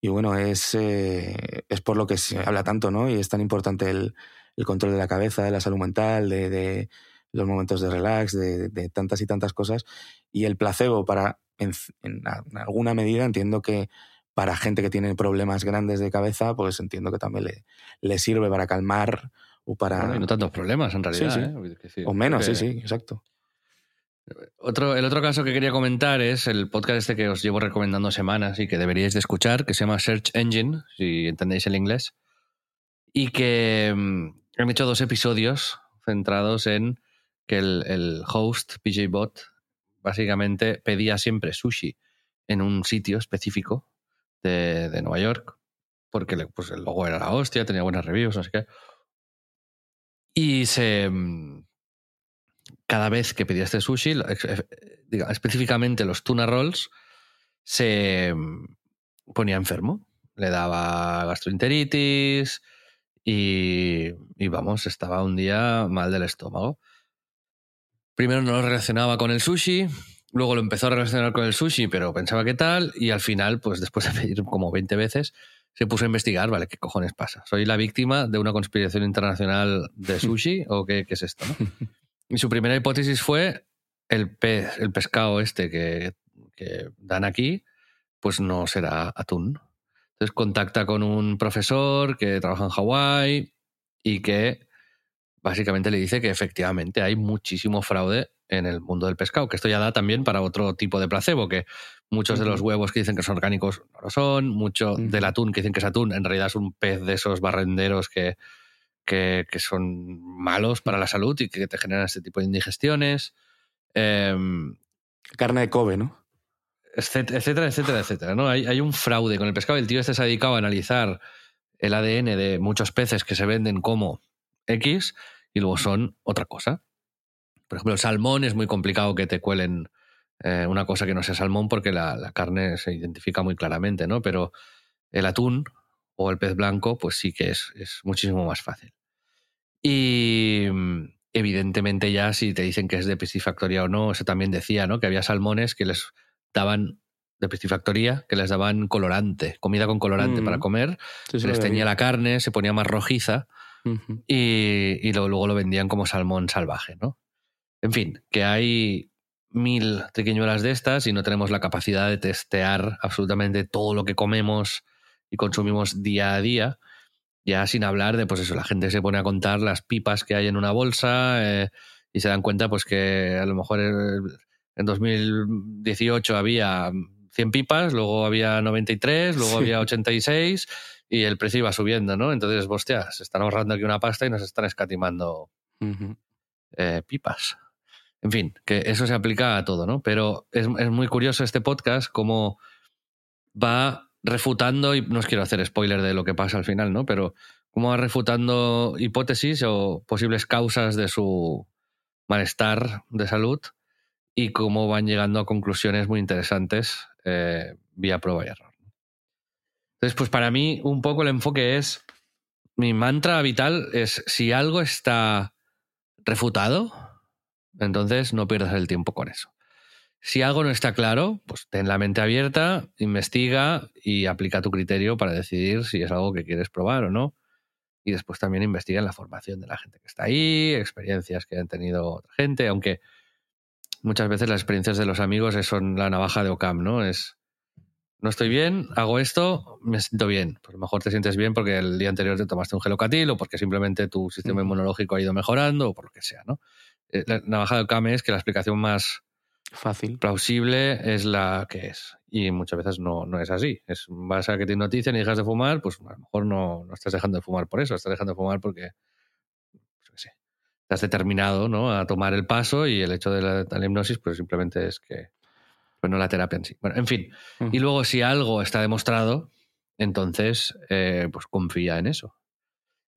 y bueno, es, eh, es por lo que se habla tanto, ¿no? Y es tan importante el, el control de la cabeza, de la salud mental, de, de los momentos de relax, de, de, tantas y tantas cosas. Y el placebo, para, en, en, alguna medida, entiendo que para gente que tiene problemas grandes de cabeza, pues entiendo que también le, le sirve para calmar o para... Bueno, y no tantos problemas, en realidad. Sí, sí. ¿eh? O menos, sí, sí, exacto. Otro, el otro caso que quería comentar es el podcast este que os llevo recomendando semanas y que deberíais de escuchar, que se llama Search Engine, si entendéis el inglés, y que um, han hecho dos episodios centrados en que el, host, PJ Bot, básicamente pedía siempre sushi en un sitio específico de, de Nueva York, porque le, pues el logo era la hostia, tenía buenas reviews, no sé qué. Y se. Cada vez que pedía este sushi, diga, específicamente los tuna rolls, se ponía enfermo. Le daba gastroenteritis y, y vamos, estaba un día mal del estómago. Primero no lo relacionaba con el sushi, luego lo empezó a relacionar con el sushi, pero pensaba que tal, y al final, pues después de pedir como 20 veces, se puso a investigar, vale, ¿qué cojones pasa? ¿Soy la víctima de una conspiración internacional de sushi o qué, es esto? Y su primera hipótesis fue el pez, el pescado este que, que dan aquí, pues no será atún. Entonces contacta con un profesor que trabaja en Hawái y que básicamente le dice que efectivamente hay muchísimo fraude en el mundo del pescado, que esto ya da también para otro tipo de placebo, que muchos uh -huh. de los huevos que dicen que son orgánicos no lo son, mucho uh -huh. del atún que dicen que es atún, en realidad es un pez de esos barrenderos que, que, que son malos para la salud y que te generan este tipo de indigestiones. Eh, Carne de Kobe, ¿no? Etcétera, etcétera, etcétera. ¿no? hay, hay un fraude con el pescado. El tío este se ha dedicado a analizar el ADN de muchos peces que se venden como X y luego son otra cosa. Por ejemplo, el salmón es muy complicado que te cuelen eh, una cosa que no sea salmón porque la, la, carne se identifica muy claramente, ¿no? Pero el atún o el pez blanco, pues sí que es, es muchísimo más fácil. Y evidentemente ya si te dicen que es de piscifactoría o no, eso también decía, ¿no? Que había salmones que les daban de piscifactoría, que les daban colorante, comida con colorante mm. para comer, sí, se les teñía la carne, se ponía más rojiza uh -huh. y, y lo, luego lo vendían como salmón salvaje, ¿no? En fin, que hay mil triquiñuelas de estas y no tenemos la capacidad de testear absolutamente todo lo que comemos y consumimos día a día. Ya sin hablar de, pues eso, la gente se pone a contar las pipas que hay en una bolsa eh, y se dan cuenta, pues que a lo mejor en 2018 había 100 pipas, luego había 93, luego sí. había 86 y el precio iba subiendo, ¿no? Entonces, hostia, se están ahorrando aquí una pasta y nos están escatimando uh -huh. eh, pipas. En fin, que eso se aplica a todo, ¿no? Pero es, es muy curioso este podcast cómo va refutando, y no os quiero hacer spoiler de lo que pasa al final, ¿no? Pero cómo va refutando hipótesis o posibles causas de su malestar de salud y cómo van llegando a conclusiones muy interesantes eh, vía prueba y error. Entonces, pues para mí un poco el enfoque es, mi mantra vital es, si algo está refutado, entonces no pierdas el tiempo con eso. Si algo no está claro, pues ten la mente abierta, investiga y aplica tu criterio para decidir si es algo que quieres probar o no. Y después también investiga en la formación de la gente que está ahí, experiencias que han tenido otra gente, aunque muchas veces las experiencias de los amigos son la navaja de Ocam, ¿no? Es, no estoy bien, hago esto, me siento bien. Pues a lo mejor te sientes bien porque el día anterior te tomaste un gelocatil o porque simplemente tu sistema inmunológico ha ido mejorando o por lo que sea, ¿no? Eh, la navaja de Ocam es que la explicación más fácil, plausible es la que es. Y muchas veces no, no es así. Es, vas a que te notician y dejas de fumar, pues a lo mejor no, no estás dejando de fumar por eso, estás dejando de fumar porque sé, estás determinado ¿no? a tomar el paso y el hecho de la, de la hipnosis pues simplemente es que pues no la terapia en sí. Bueno, en fin. Uh -huh. Y luego si algo está demostrado, entonces eh, pues confía en eso.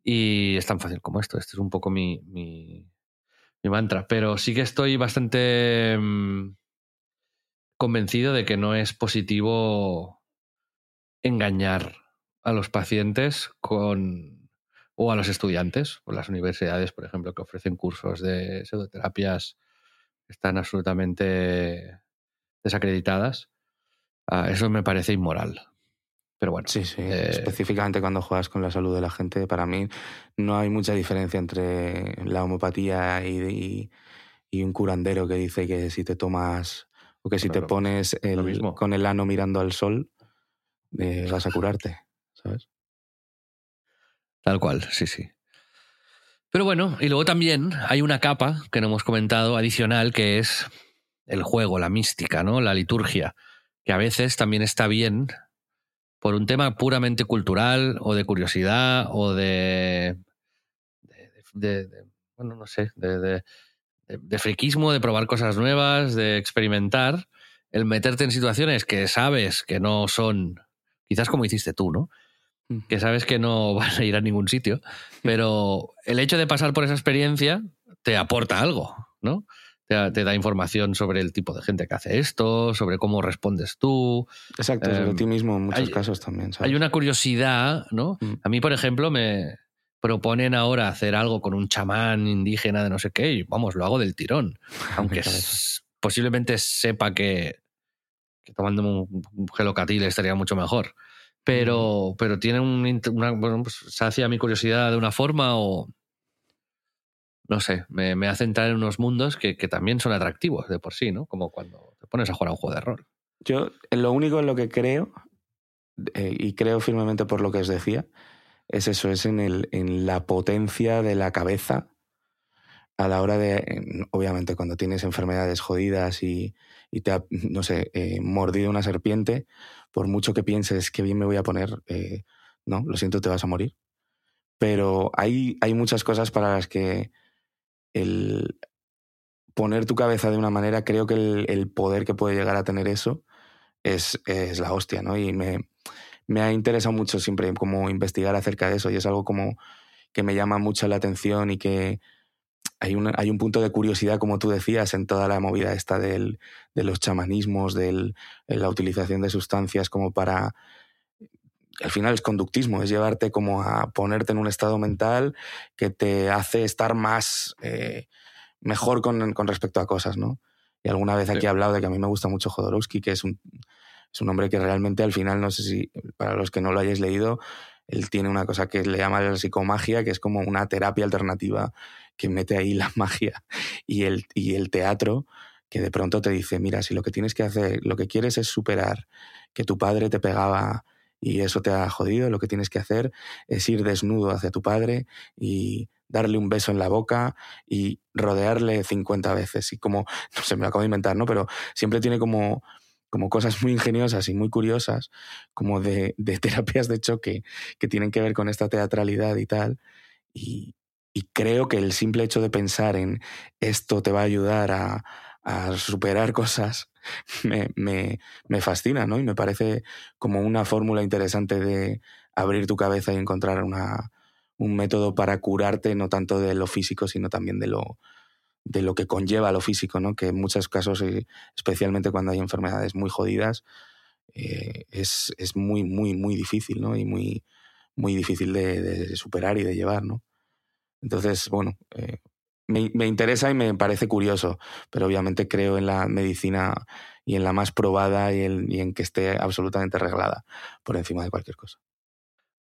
Y es tan fácil como esto. Este es un poco mi, mi, mi mantra. Pero sí que estoy bastante mmm, convencido de que no es positivo engañar a los pacientes con o a los estudiantes, o las universidades, por ejemplo, que ofrecen cursos de pseudoterapias están absolutamente desacreditadas. Ah, eso me parece inmoral. Pero bueno. Sí, sí. eh, Específicamente cuando juegas con la salud de la gente, para mí no hay mucha diferencia entre la homopatía y, y- y un curandero que dice que si te tomas o que si Claro, te pones el- mismo. con el ano mirando al sol, eh, vas a curarte, ¿sabes? Tal cual, sí, sí. Pero bueno, y luego también hay una capa que no hemos comentado adicional que es el juego, la mística, ¿no? La liturgia, que a veces también está bien por un tema puramente cultural o de curiosidad o de. de, de- de- bueno, no sé, de, de, de- de friquismo, de probar cosas nuevas, de experimentar, el meterte en situaciones que sabes que no son, quizás como hiciste tú, ¿no? que sabes que no van a ir a ningún sitio, pero el hecho de pasar por esa experiencia te aporta algo, ¿no? Te, te da información sobre el tipo de gente que hace esto, sobre cómo respondes tú. Exacto, sobre Em, ti mismo en muchos hay- casos también, ¿sabes? Hay una curiosidad, ¿no? Mm. A mí, por ejemplo, me proponen ahora hacer algo con un chamán indígena de no sé qué y vamos, lo hago del tirón. Aunque cabeza. s- posiblemente sepa que, que tomándome un, gelocatil estaría mucho mejor. Pero, pero tiene un, una, bueno, pues, sacia mi curiosidad de una forma o no sé, me, me hace entrar en unos mundos que, que también son atractivos de por sí, ¿no? Como cuando te pones a jugar a un juego de rol. Yo, lo único en lo que creo, eh, y creo firmemente por lo que os decía, es eso, es en, el, en la potencia de la cabeza a la hora de, en- obviamente, cuando tienes enfermedades jodidas y, y te ha, no sé, eh, mordido una serpiente, por mucho que pienses que bien me voy a poner, eh, no, lo siento, te vas a morir. Pero hay, hay muchas cosas para las que el poner tu cabeza de una manera, creo que el, poder que puede llegar a tener eso es, es la hostia, ¿no? Y me, me ha interesado mucho siempre como investigar acerca de eso y es algo como que me llama mucho la atención y que hay, una- hay un punto de curiosidad, como tú decías, en toda la movida esta del, de los chamanismos, de la utilización de sustancias como para... Al final es conductismo, es llevarte como a ponerte en un estado mental que te hace estar más... eh, mejor con, con respecto a cosas, ¿no? Y alguna vez Sí. aquí he hablado de que a mí me gusta mucho Jodorowsky, que es un, es un hombre que realmente al final, no sé si para los que no lo hayáis leído, él tiene una cosa que le llama la psicomagia, que es como una terapia alternativa que mete ahí la magia y el, y el teatro, que de pronto te dice, mira, si lo que tienes que hacer, lo que quieres es superar que tu padre te pegaba y eso te ha jodido, lo que tienes que hacer es ir desnudo hacia tu padre y darle un beso en la boca y rodearle 50 veces. Y como, no sé, me lo acabo de inventar, ¿no? Pero siempre tiene como, como cosas muy ingeniosas y muy curiosas, como de, de terapias de choque que tienen que ver con esta teatralidad y tal. Y, y creo que el simple hecho de pensar en esto te va a ayudar a, a superar cosas me, me, me fascina, ¿no? Y me parece como una fórmula interesante de abrir tu cabeza y encontrar una, un método para curarte, no tanto de lo físico, sino también de lo, de lo que conlleva lo físico, ¿no? Que en muchos casos, eh, especialmente cuando hay enfermedades muy jodidas, eh, es, es muy, muy, muy difícil, ¿no? Y muy, muy difícil de, de superar y de llevar, ¿no? Entonces, bueno, eh, me, me interesa y me parece curioso, pero obviamente creo en la medicina y en la más probada y, en que esté absolutamente reglada por encima de cualquier cosa.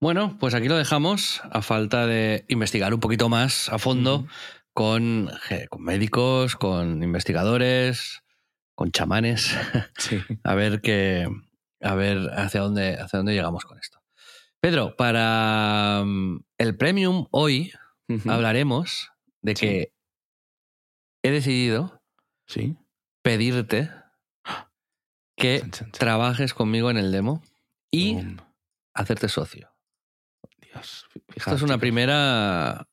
Bueno, pues aquí lo dejamos a falta de investigar un poquito más a fondo con, con médicos, con investigadores, con chamanes, Sí. a ver qué, a ver hacia dónde, hacia dónde llegamos con esto. Pedro, para mm, el premium hoy hablaremos de Sí. He decidido Sí. pedirte que Chan, chan, chan. trabajes conmigo en el demo y Boom. hacerte socio. Dios, Esto fijaos, es una primera...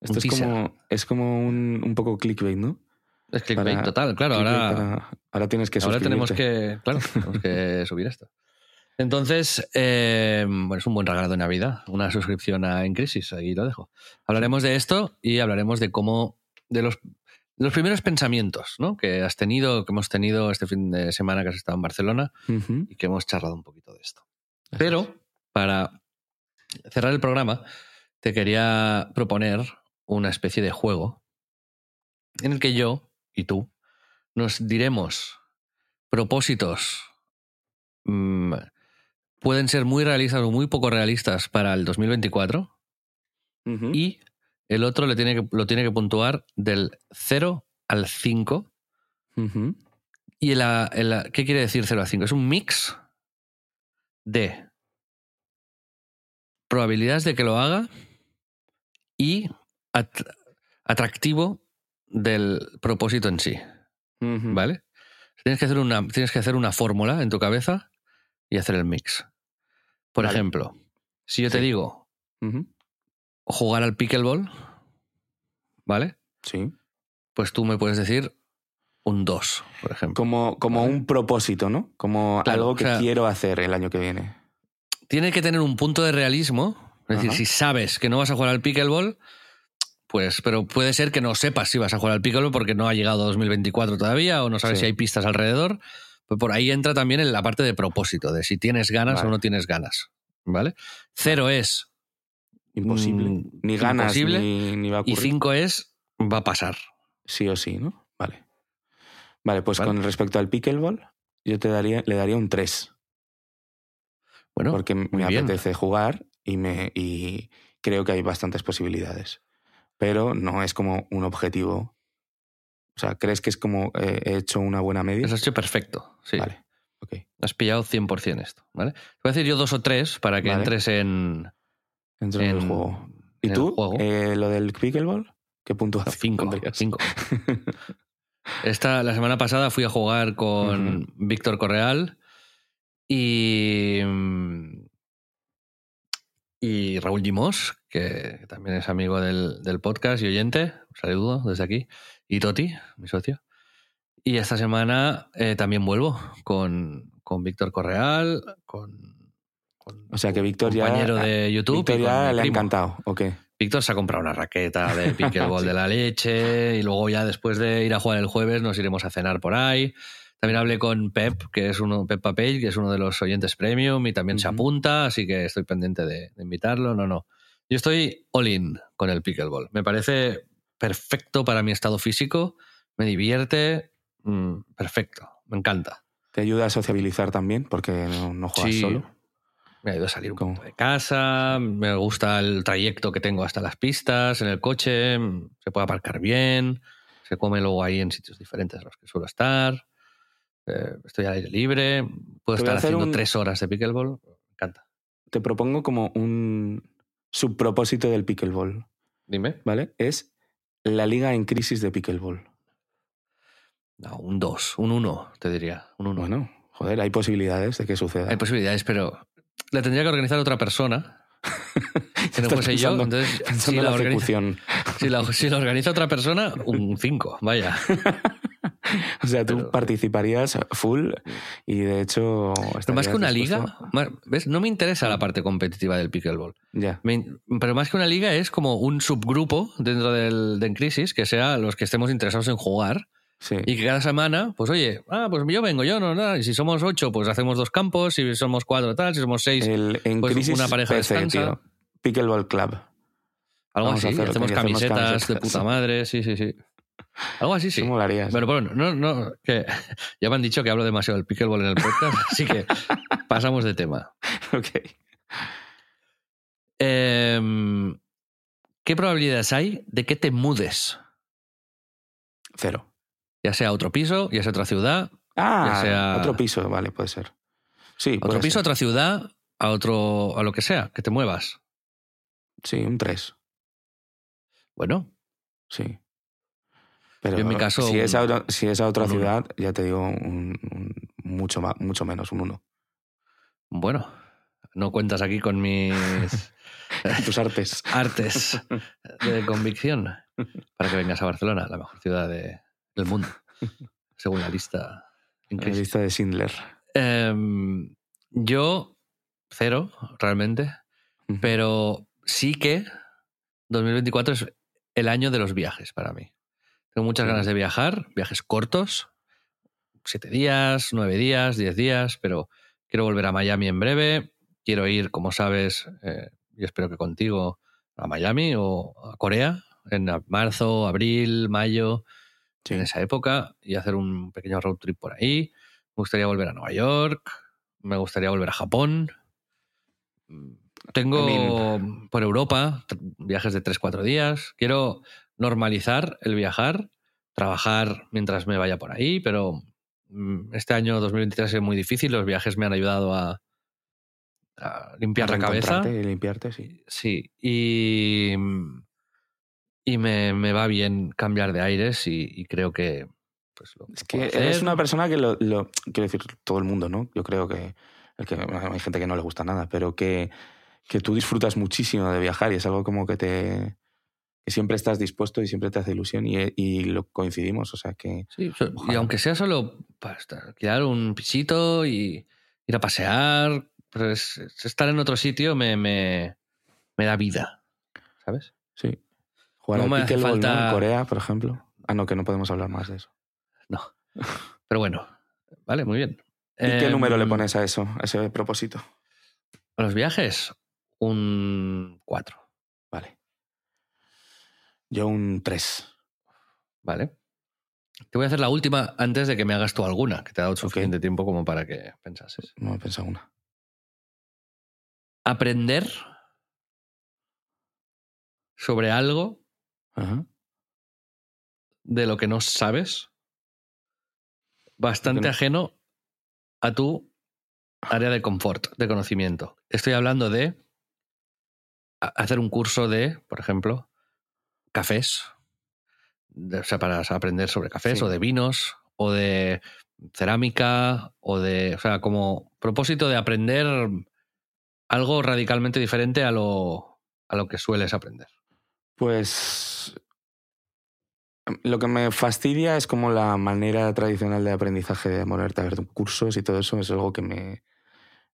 Esto un es como, es como un, un poco clickbait, ¿no? Es clickbait Para- total, claro. Clickbait Ahora, para- ahora tienes que ahora tenemos que, claro, tenemos que subir esto. Entonces, eh, bueno, es un buen regalo de Navidad, una suscripción a En Crisis, ahí lo dejo. Hablaremos de esto y hablaremos de cómo, de los, los primeros pensamientos ¿no? que has tenido, que hemos tenido este fin de semana que has estado en Barcelona y que hemos charlado un poquito de esto. Pero, para cerrar el programa, te quería proponer una especie de juego en el que yo y tú nos diremos propósitos. mm, pueden ser muy realistas o muy poco realistas para el 2024 Ujú. y el otro le tiene que, lo tiene que puntuar del 0 al 5. Ujú. ¿Y la- el- qué quiere decir 0 al 5? Es un mix de probabilidades de que lo haga y at- atractivo del propósito en sí. ¿Vale? Tienes que hacer una, tienes que hacer una fórmula en tu cabeza y hacer el mix. Por Vale. ejemplo, si yo te digo. Jugar al pickleball, ¿vale? Sí. Pues tú me puedes decir un 2, por ejemplo. Como, como Vale. un propósito, ¿no? Como Claro, algo que o sea- quiero hacer el año que viene. Tiene que tener un punto de realismo. Es decir, si sabes que no vas a jugar al pickleball, pues, pero puede ser que no sepas si vas a jugar al pickleball porque no ha llegado 2024 todavía o no sabes Sí. si hay pistas alrededor. Pues por ahí entra también en la parte de propósito, de si tienes ganas Vale. o no tienes ganas. ¿Vale? Cero es Imposible. Mm, ni ganas, imposible. ni, ni va a y cinco es va a pasar. Sí o sí, ¿no? Vale. Vale, pues Vale. con respecto al pickleball, yo te daría, le daría un 3. Bueno, porque me apetece jugar y, me, y creo que hay bastantes posibilidades. Pero no es como un objetivo. O sea, ¿crees que es como eh, he hecho una buena media? Eso ha hecho perfecto. Sí. Vale, ok. Has pillado 100% esto. ¿vale? Te voy a decir yo dos o tres para que Vale. entres en, Del en- juego. ¿Y el tú? juego. Eh, lo del pickleball, ¿qué punto Cinco, cinco. Esta, la semana pasada fui a jugar con Víctor Correal y, y Raúl Gimós, que también es amigo del, del podcast y oyente. Un saludo desde aquí. Y Toti, mi socio. Y esta semana eh, también vuelvo con, con Víctor Correal, con, con O sea que Víctor ya- compañero de YouTube. Víctor ya le ha encantado, ¿o qué? Víctor se ha comprado una raqueta de pickleball de la leche y luego ya después de ir a jugar el jueves nos iremos a cenar por ahí. También hablé con Pep, que es uno, Pep Papel, que es uno de los oyentes premium y también se apunta, así que estoy pendiente de, de invitarlo. No, no. Yo estoy all in con el pickleball. Me parece perfecto para mi estado físico, me divierte, mm, perfecto, me encanta. ¿Te ayuda a sociabilizar también? Porque no, no juegas Sí. solo. Me ha ido a salir un de casa, me gusta el trayecto que tengo hasta las pistas, en el coche, se puede aparcar bien, se come luego ahí en sitios diferentes a los que suelo estar, eh, estoy al aire libre, puedo estar hacer haciendo un- tres horas de pickleball, me encanta. Te propongo como un subpropósito del pickleball, Dime. ¿vale? Es la liga en crisis de pickleball. No, un 2, un 1, te diría, un 1. Bueno, joder, hay posibilidades de que suceda. Hay posibilidades, pero la tendría que organizar otra persona. Que no yo, pensando- entonces pensando si en la, la organiza, ejecución. si, la, si la organiza otra persona, un 5, vaya. O sea, tú Pero- participarías full y de hecho... Pero más que una dispuesto- liga, más- ¿ves? No me interesa la parte competitiva del pickleball. Ya. Me pero más que una liga es como un subgrupo dentro del de En Crisis que sea los que estemos interesados en jugar Sí. y que cada semana, pues oye, ah, pues yo vengo, yo no, nada. Y si somos ocho, pues hacemos dos campos. Si somos cuatro, tal. Si somos seis, El, en pues crisis una pareja PC, descansa. tío. Pickleball Club. algo vamos así. hacemos camisetas, de puta madre, sí, sí, sí. Algo así, sí. Molaría. Pero bueno, no, no, que ya me han dicho que hablo demasiado del pickleball en el podcast, así que pasamos de tema. Ok. Em, ¿Qué probabilidades hay de que te mudes? Cero. Ya sea otro piso, ya sea otra ciudad, Ah, Ya sea- otro piso, vale, puede ser. Sí, puede otro piso, ser. otra ciudad, a otro, a lo que sea, que te muevas. Sí, un 3. Bueno, Sí. Pero Yo en mi caso, si, es a, si es a otra uno. ciudad, ya te digo un, un mucho, más, mucho menos, un 1. bueno, no cuentas aquí con mis Tus artes. artes de convicción para que vengas a Barcelona, la mejor ciudad de- del mundo, según la lista. en La lista de Schindler. Em, yo, cero, realmente. Pero sí que 2024 es el año de los viajes para mí. Tengo muchas Sí. ganas de viajar, viajes cortos, siete días, nueve días, diez días, pero quiero volver a Miami en breve. Quiero ir, como sabes, eh, y espero que contigo, a Miami o a Corea en marzo, abril, mayo, Sí. en esa época y hacer un pequeño road trip por ahí. Me gustaría volver a Nueva York, me gustaría volver a Japón. Tengo por Europa viajes de 3-4 días. Quiero normalizar el viajar, trabajar mientras me vaya por ahí, pero mm, este año 2023 es muy difícil. Los viajes me han ayudado a, a limpiar la cabeza. Y limpiarte, sí. Sí, y, y me, me va bien cambiar de aires y, y creo que... Pues, lo Es que eres hacer. una persona que lo, lo- Quiero decir, todo el mundo, ¿no? Yo creo que, el que. Hay gente que no le gusta nada, pero que, que tú disfrutas muchísimo de viajar y es algo como que te. que siempre estás dispuesto y siempre te hace ilusión y, y lo coincidimos. O sea que. Sí, y aunque sea solo para estar- alquilar un pisito y ir a pasear, pero es- es estar en otro sitio me, me, me da vida, ¿sabes? Sí. Jugar No al pickleball, falta- En Corea, por ejemplo. Ah, no, que no podemos hablar más de eso. No. Pero bueno, vale, muy bien. ¿Y qué número le Em, pones a eso, a ese propósito? A los viajes, un 4, Vale. Yo un 3. ¿vale? Te voy a hacer la última antes de que me hagas tú alguna, que te ha dado suficiente tiempo como para que pensases. No he pensado una. Aprender sobre algo Ajá. de lo que no sabes, bastante no- ajeno a tu área de confort, de conocimiento. Estoy hablando de hacer un curso de, por ejemplo, cafés, de- o sea, para aprender sobre cafés Sí. o de vinos o de cerámica o de, o sea, como propósito de aprender algo radicalmente diferente a lo, a lo que sueles aprender. Pues lo que me fastidia es como la manera tradicional de aprendizaje de ponerte a ver cursos y todo eso es algo que me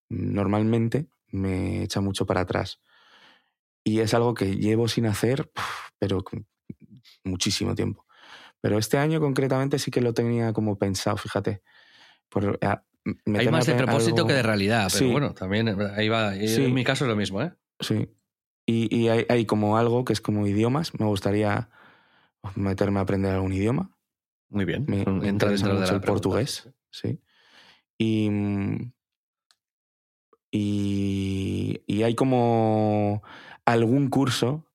normalmente me echa mucho para atrás. Y es algo que llevo sin hacer, pero muchísimo tiempo. Pero este año concretamente sí que lo tenía como pensado, fíjate. Por, a- Hay más de propósito algo- que de realidad, pero Sí. bueno, también ahí va. Sí. En mi caso es lo mismo, ¿eh? Sí. Y, y hay, hay como algo que es como idiomas. Me gustaría meterme a aprender algún idioma. Muy bien. Me, Entra mucho la el pregunta. portugués. Sí. Y, mm, y, y hay como algún curso,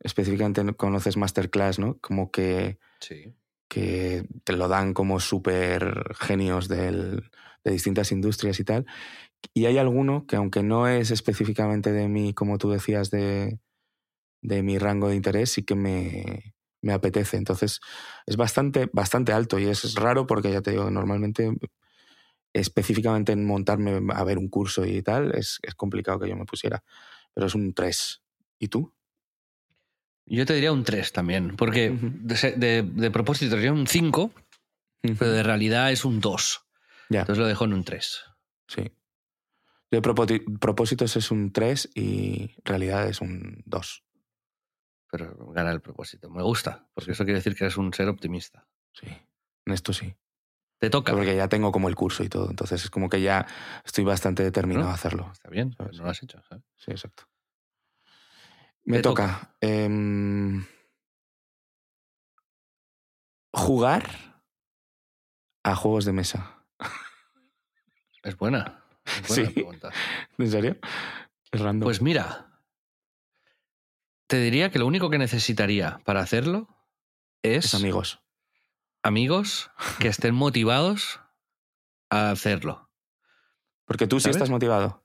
específicamente no conoces Masterclass, ¿no? Como que, Sí. que te lo dan como súper genios del- de distintas industrias y tal. Y hay alguno que aunque no es específicamente de mí, como tú decías, de, de mi rango de interés, sí que me, me apetece. Entonces es bastante, bastante alto y es raro porque ya te digo, normalmente específicamente en montarme a ver un curso y tal, es, es complicado que yo me pusiera. Pero es un 3. ¿Y tú? Yo te diría un 3 también, porque de, de- de propósito diría un 5, pero de realidad es un 2. Ya, Entonces lo dejo en un 3. sí. De propósitos es un 3 y realidad es un 2. Pero gana el propósito. Me gusta, porque eso quiere decir que eres un ser optimista. Sí. En esto sí. Te toca. Porque ya tengo como el curso y todo. Entonces es como que ya estoy bastante determinado ¿No? a hacerlo. Está bien, ¿Sabes? no lo has hecho. ¿sabes? Sí, exacto. Me Te toca. em, jugar a juegos de mesa. Es buena. Buena Sí. pregunta. ¿En serio? Es random. Pues mira, te diría que lo único que necesitaría para hacerlo es Es amigos. amigos que estén motivados a hacerlo. Porque tú sí estás motivado.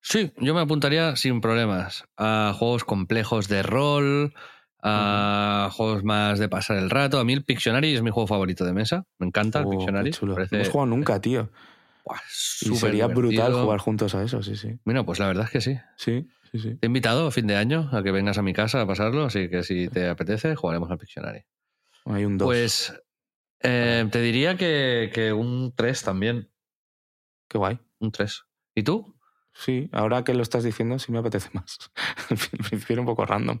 Sí, yo me apuntaría sin problemas a juegos complejos de rol, a juegos más de pasar el rato. A mí el Pictionary es mi juego favorito de mesa. Me encanta el Oh, Pictionary. chulo. No hemos jugado nunca, tío. Y sería brutal jugar juntos a eso, sí, sí. Bueno, pues la verdad es que sí. Sí, sí, sí. Te he invitado a fin de año a que vengas a mi casa a pasarlo, así que si te apetece, jugaremos al Pictionary. Hay un 2. Pues eh, te diría que, que un 3 también. Qué guay. Un 3. ¿Y tú? Sí, ahora que lo estás diciendo, sí me apetece más. Era un poco random.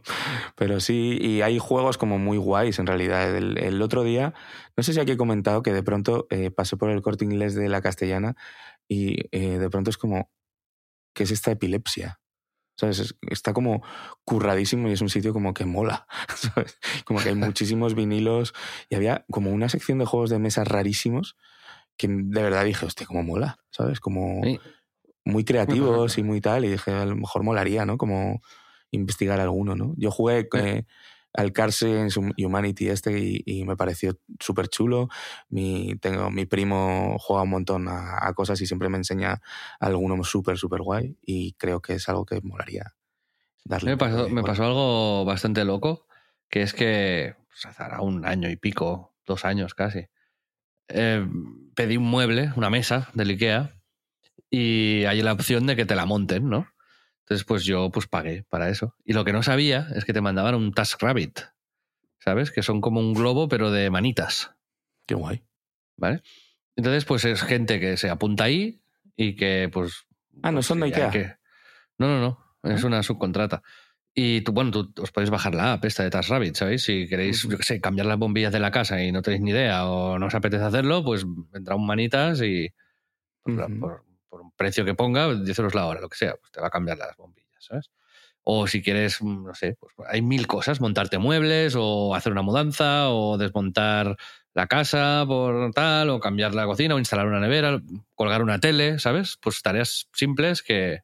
Pero sí, y hay juegos como muy guays en realidad. El, el otro día, no sé si aquí he comentado que de pronto eh, pasé por el corte inglés de la castellana y eh, de pronto es como, ¿qué es esta epilepsia? ¿Sabes? Es- Está como curradísimo y es un sitio como que mola. ¿sabes? Como que hay muchísimos vinilos y había como una sección de juegos de mesa rarísimos que de verdad dije, hostia, cómo mola, ¿sabes? Como Sí. Muy creativos y muy tal. Y dije, a lo mejor molaría, ¿no? Como investigar alguno, ¿no? Yo jugué eh, al Cards Humanity este y, y me pareció súper chulo. Mi, tengo, mi primo juega un montón a, a cosas y siempre me enseña alguno súper, súper guay. Y creo que es algo que molaría darle. Me pasó, me algo bastante loco, que es que pues, ahora un año y pico, dos años casi, eh, pedí un mueble, una mesa del IKEA, y hay la opción de que te la monten, ¿no? Entonces, pues yo pues pagué para eso. Y lo que no sabía es que te mandaban un TaskRabbit, ¿sabes? Que son como un globo, pero de manitas, Qué guay. ¿vale? Entonces, pues es gente que se apunta ahí y que, pues... Ah, no son de Ikea. que- No, no, no. Es ¿Ah? una subcontrata. Y tú, bueno, tú os podéis bajar la app esta de TaskRabbit, ¿sabéis? Si queréis, yo qué sé, cambiar las bombillas de la casa y no tenéis ni idea o no os apetece hacerlo, pues vendrá un manitas y pues, por precio que ponga, 10 euros la hora, lo que sea, pues te va a cambiar las bombillas, ¿sabes? O si quieres, mm, no sé, pues hay mil cosas, montarte muebles o hacer una mudanza o desmontar la casa por tal, o cambiar la cocina o instalar una nevera, colgar una tele, ¿sabes? Pues tareas simples que,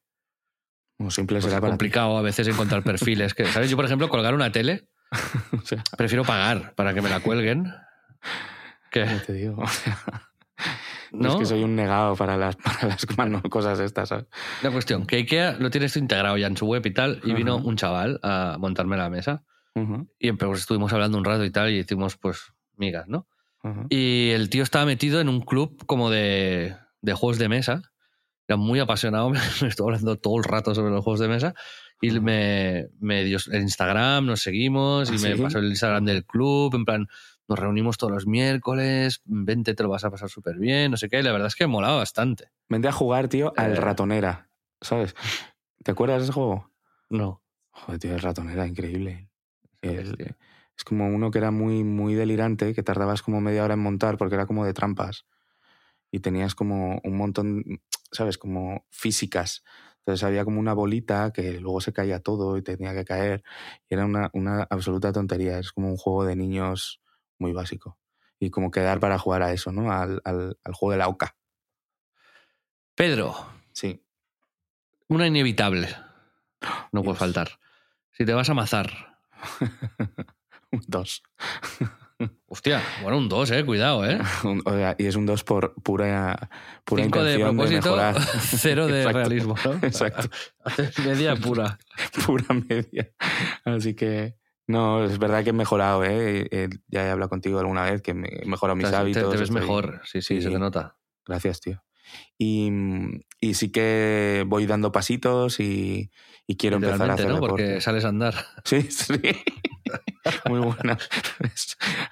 Como simple pues será es para ti. complicado a veces encontrar perfiles. Que, ¿sabes? Yo, por ejemplo, colgar una tele, O sea, prefiero pagar para que me la cuelguen. Que, ¿cómo te digo? O sea, ¿no? Es que soy un negado para las, para las cosas estas, ¿sabes? La cuestión, que IKEA lo tiene esto integrado ya en su web y tal, y vino Ajá. un chaval a montarme la mesa. Ujú, Y pues, estuvimos hablando un rato y tal, y hicimos pues migas, ¿no? ujú. Y el tío estaba metido en un club como de, de juegos de mesa. Era muy apasionado, me estuvo hablando todo el rato sobre los juegos de mesa. Y me, me dio el Instagram, nos seguimos, y ¿Ah, me sí? pasó el Instagram del club, en plan, nos reunimos todos los miércoles, vente, te lo vas a pasar súper bien, no sé qué. Y la verdad es que molaba bastante. Vente a jugar, tío, al Eh. ratonera, ¿sabes? ¿Te acuerdas de ese juego? No. Joder, tío, el ratonera, increíble. Bestia. es como uno que era muy, muy delirante, que tardabas como media hora en montar porque era como de trampas. Y tenías como un montón, ¿sabes? Como físicas. Entonces había como una bolita que luego se caía todo y tenía que caer. Y era una, una absoluta tontería. Es como un juego de niños muy básico. Y como quedar para jugar a eso, ¿no? Al, al, al juego de la OCA. Pedro, Sí. una inevitable. No puede faltar. Si te vas a mazar. Un 2. Hostia, bueno, un 2, eh, cuidado, eh. Un- o sea, y es un 2 por pura, pura 5 de intención de, propósito, mejorar. 0 de Exacto, realismo, ¿no? Exacto. Media pura. Pura media. Así que, no, es verdad que he mejorado, ¿eh? Eh, Ya he hablado contigo alguna vez que he mejorado mis hábitos. Te ves estoy- mejor, sí, sí, sí. se te nota. Gracias, tío. Y, y sí que voy dando pasitos y, y quiero empezar a hacer ¿no? Porque sales a andar. Sí, sí. Muy buena.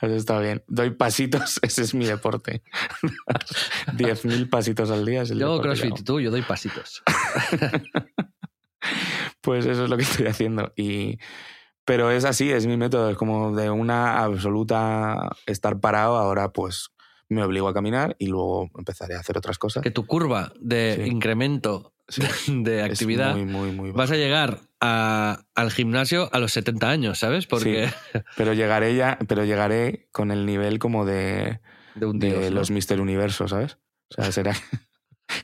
Has estado bien. Doy pasitos, ese es mi deporte. 10.000 pasitos al día es el Yo hago crossfit, tú, yo doy pasitos. Pues eso es lo que estoy haciendo. Y, pero es así, es mi método. Es como de una absoluta estar parado, ahora pues me obligo a caminar y luego empezaré a hacer otras cosas. Que tu curva de Sí. incremento Sí. de actividad muy, muy, muy vas a llegar a- al gimnasio a los 70 años, ¿sabes? Porque Pero llegaré ya, pero llegaré con el nivel como de, de un de dios, ¿no? los Mister Universo, ¿sabes? O sea, será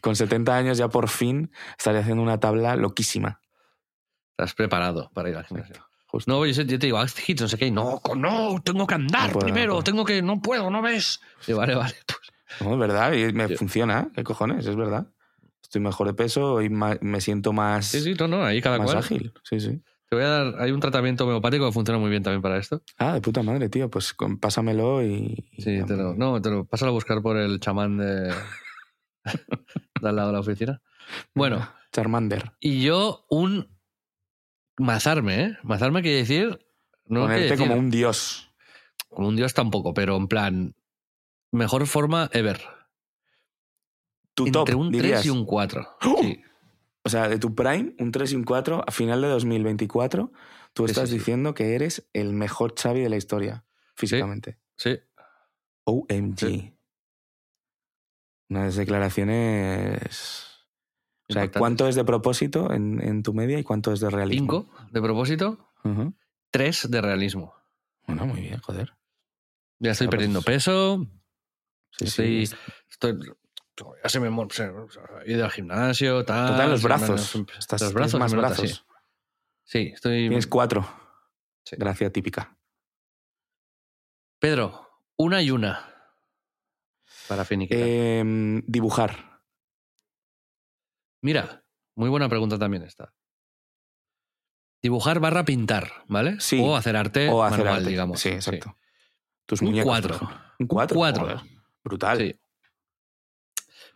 con 70 años ya por fin estaré haciendo una tabla loquísima. Estás preparado para ir al gimnasio. Justo. No, yo, te digo, haz hits, no sé qué. y No, no, tengo que andar No puedo, primero, no tengo que, no puedo, no ves. Vale, vale. Pues, No, es verdad, y me funciona, ¿qué cojones? Es verdad. Estoy mejor de peso y ma- me siento más, sí, sí, no, no, ahí cada más cual. ágil. Sí, sí. Te voy a dar, hay un tratamiento homeopático que funciona muy bien también para esto. Ah, de puta madre, tío. Pues pásamelo y. y Sí, te lo, no, te lo pasas a buscar por el chamán de, de al lado de la oficina. Bueno, Charmander. y yo un mazarme, ¿eh? Mazarme quiere decir... No quiere Ponerte decir- como un dios. como un dios tampoco, pero en plan... Mejor forma ever. Tu Entre top, un dirías. 3 y un 4. ¡Oh! Sí. O sea, de tu prime, un 3 y un 4, a final de 2024, tú Sí, estás sí, diciendo que eres el mejor Xavi de la historia, físicamente. Sí. OMG. Unas declaraciones O sea. ¿cuánto es de propósito en, en tu media y cuánto es de realismo? Cinco de propósito, tres de realismo. Bueno, muy bien, joder. Ya estoy Ah, pues- perdiendo peso, Sí, estoy, sí. estoy- ya se me he ido al gimnasio, tal. Total, los brazos. me- Estás, los brazos, más brazos. sí. Sí, estoy. Tienes cuatro. Sí. Gracia típica. Pedro, una y una. Para finiquitar. Em, dibujar. Mira, muy buena pregunta también esta. Dibujar barra pintar, ¿vale? Sí. O hacer arte o hacer manual, arte. digamos. Sí, exacto. Tus Un muñecos. cuatro. Un cuatro. cuatro. joder. Brutal. Sí.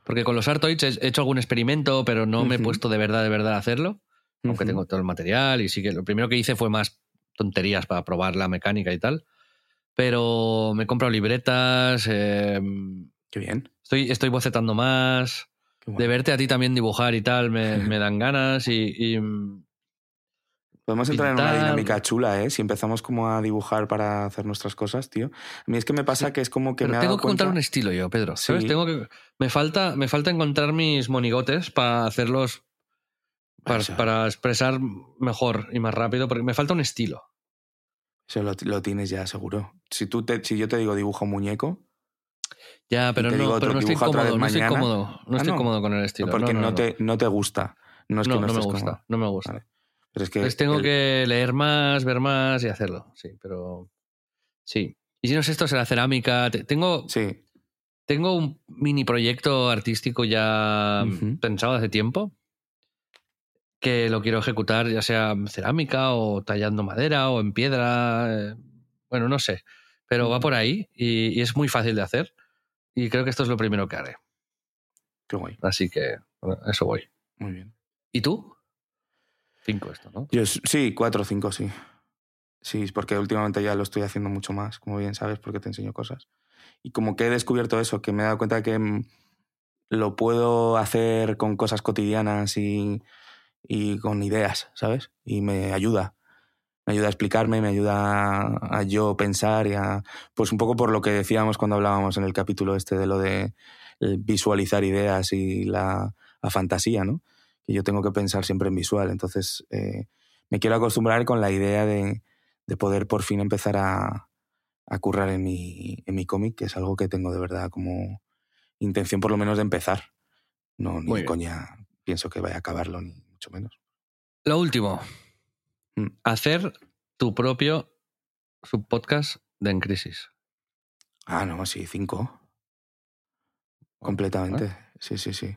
Porque con los Artoids he hecho algún experimento, pero no me he puesto de verdad, de verdad a hacerlo. Aunque tengo todo el material y sí que lo primero que hice fue más tonterías para probar la mecánica y tal. Pero me he comprado libretas, eh, Qué bien. estoy, estoy bocetando más. Bueno. De verte a ti también dibujar y tal me, me dan ganas y, y, mm, Podemos entrar en una dinámica chula, ¿eh? Si empezamos como a dibujar para hacer nuestras cosas, tío. A mí es que me pasa que es como que pero me tengo que encontrar un estilo yo, Pedro. ¿sabes? Sí. Tengo que, me, falta, me falta encontrar mis monigotes para hacerlos, para, Eso. para expresar mejor y más rápido, porque me falta un estilo. Eso lo, lo tienes ya seguro. Si, tú te, si yo te digo dibujo un muñeco, Ya, pero no, digo pero no estoy cómodo, no estoy cómodo, no Ah, estoy no. cómodo con el estilo. porque no, te, no te gusta. No es que no, me gusta, cómodo. no me gusta. Vale. Pero es que Entonces tengo el- que leer más, ver más y hacerlo. Sí, pero sí. Y si no es esto, será cerámica. Te- Tengo, Sí, tengo un mini proyecto artístico ya Ujú. pensado hace tiempo que lo quiero ejecutar ya sea en cerámica o tallando madera o en piedra. eh, Bueno, no sé. Pero va por ahí y, y es muy fácil de hacer. Y creo que esto es lo primero que haré. qué guay. Así que bueno, eso voy. Muy bien. ¿Y tú? Cinco esto, ¿no? Yo, sí, cuatro o cinco, sí. Sí, porque últimamente ya lo estoy haciendo mucho más, como bien sabes, porque te enseño cosas. Y como que he descubierto eso, que me he dado cuenta que mm, lo puedo hacer con cosas cotidianas y, y con ideas, ¿sabes? Y me ayuda. Me ayuda a explicarme, me ayuda a, a yo pensar y a... Pues un poco por lo que decíamos cuando hablábamos en el capítulo este de lo de el visualizar ideas y la, fantasía, ¿no? Que yo tengo que pensar siempre en visual. Entonces, eh, me quiero acostumbrar con la idea de, de poder por fin empezar a, a currar en mi, en mi cómic, que es algo que tengo de verdad como intención por lo menos de empezar. No, ni coña pienso que vaya a acabarlo, ni mucho menos. Lo último. Mm. Hacer tu propio subpodcast de En Crisis. Ah, no, sí, cinco. Completamente. Sí, sí, sí.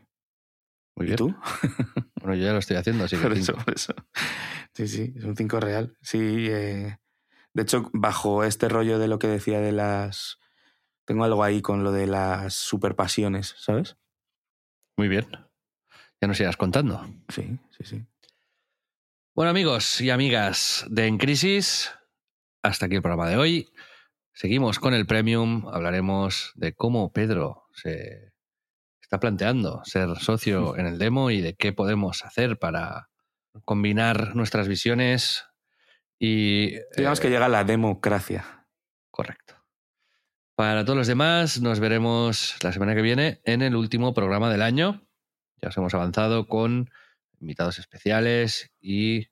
Muy ¿Y bien. tú? Bueno, yo ya lo estoy haciendo, así que por eso, cinco. por eso. Sí, sí, es un 5 real. Sí, eh, de hecho, bajo este rollo de lo que decía de las... Tengo algo ahí con lo de las superpasiones, ¿sabes? Muy bien. Ya nos irás contando. Sí, sí, sí. Bueno, amigos y amigas de En Crisis, hasta aquí el programa de hoy. Seguimos con el Premium. Hablaremos de cómo Pedro se está planteando ser socio en el demo y de qué podemos hacer para combinar nuestras visiones y... Digamos eh, que llega la democracia. Correcto. Para todos los demás, nos veremos la semana que viene en el último programa del año. Ya os hemos avanzado con invitados especiales y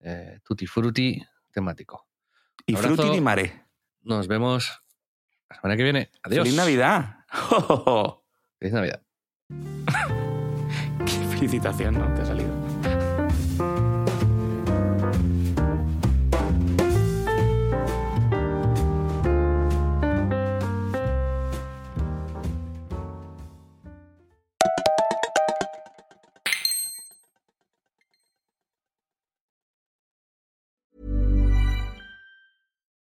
eh, tutti frutti temático. Y frutti di mare. Nos vemos la semana que viene. Adiós. ¡Feliz Navidad! Feliz Navidad. ¡Qué felicitación, ¿no? Te ha salido.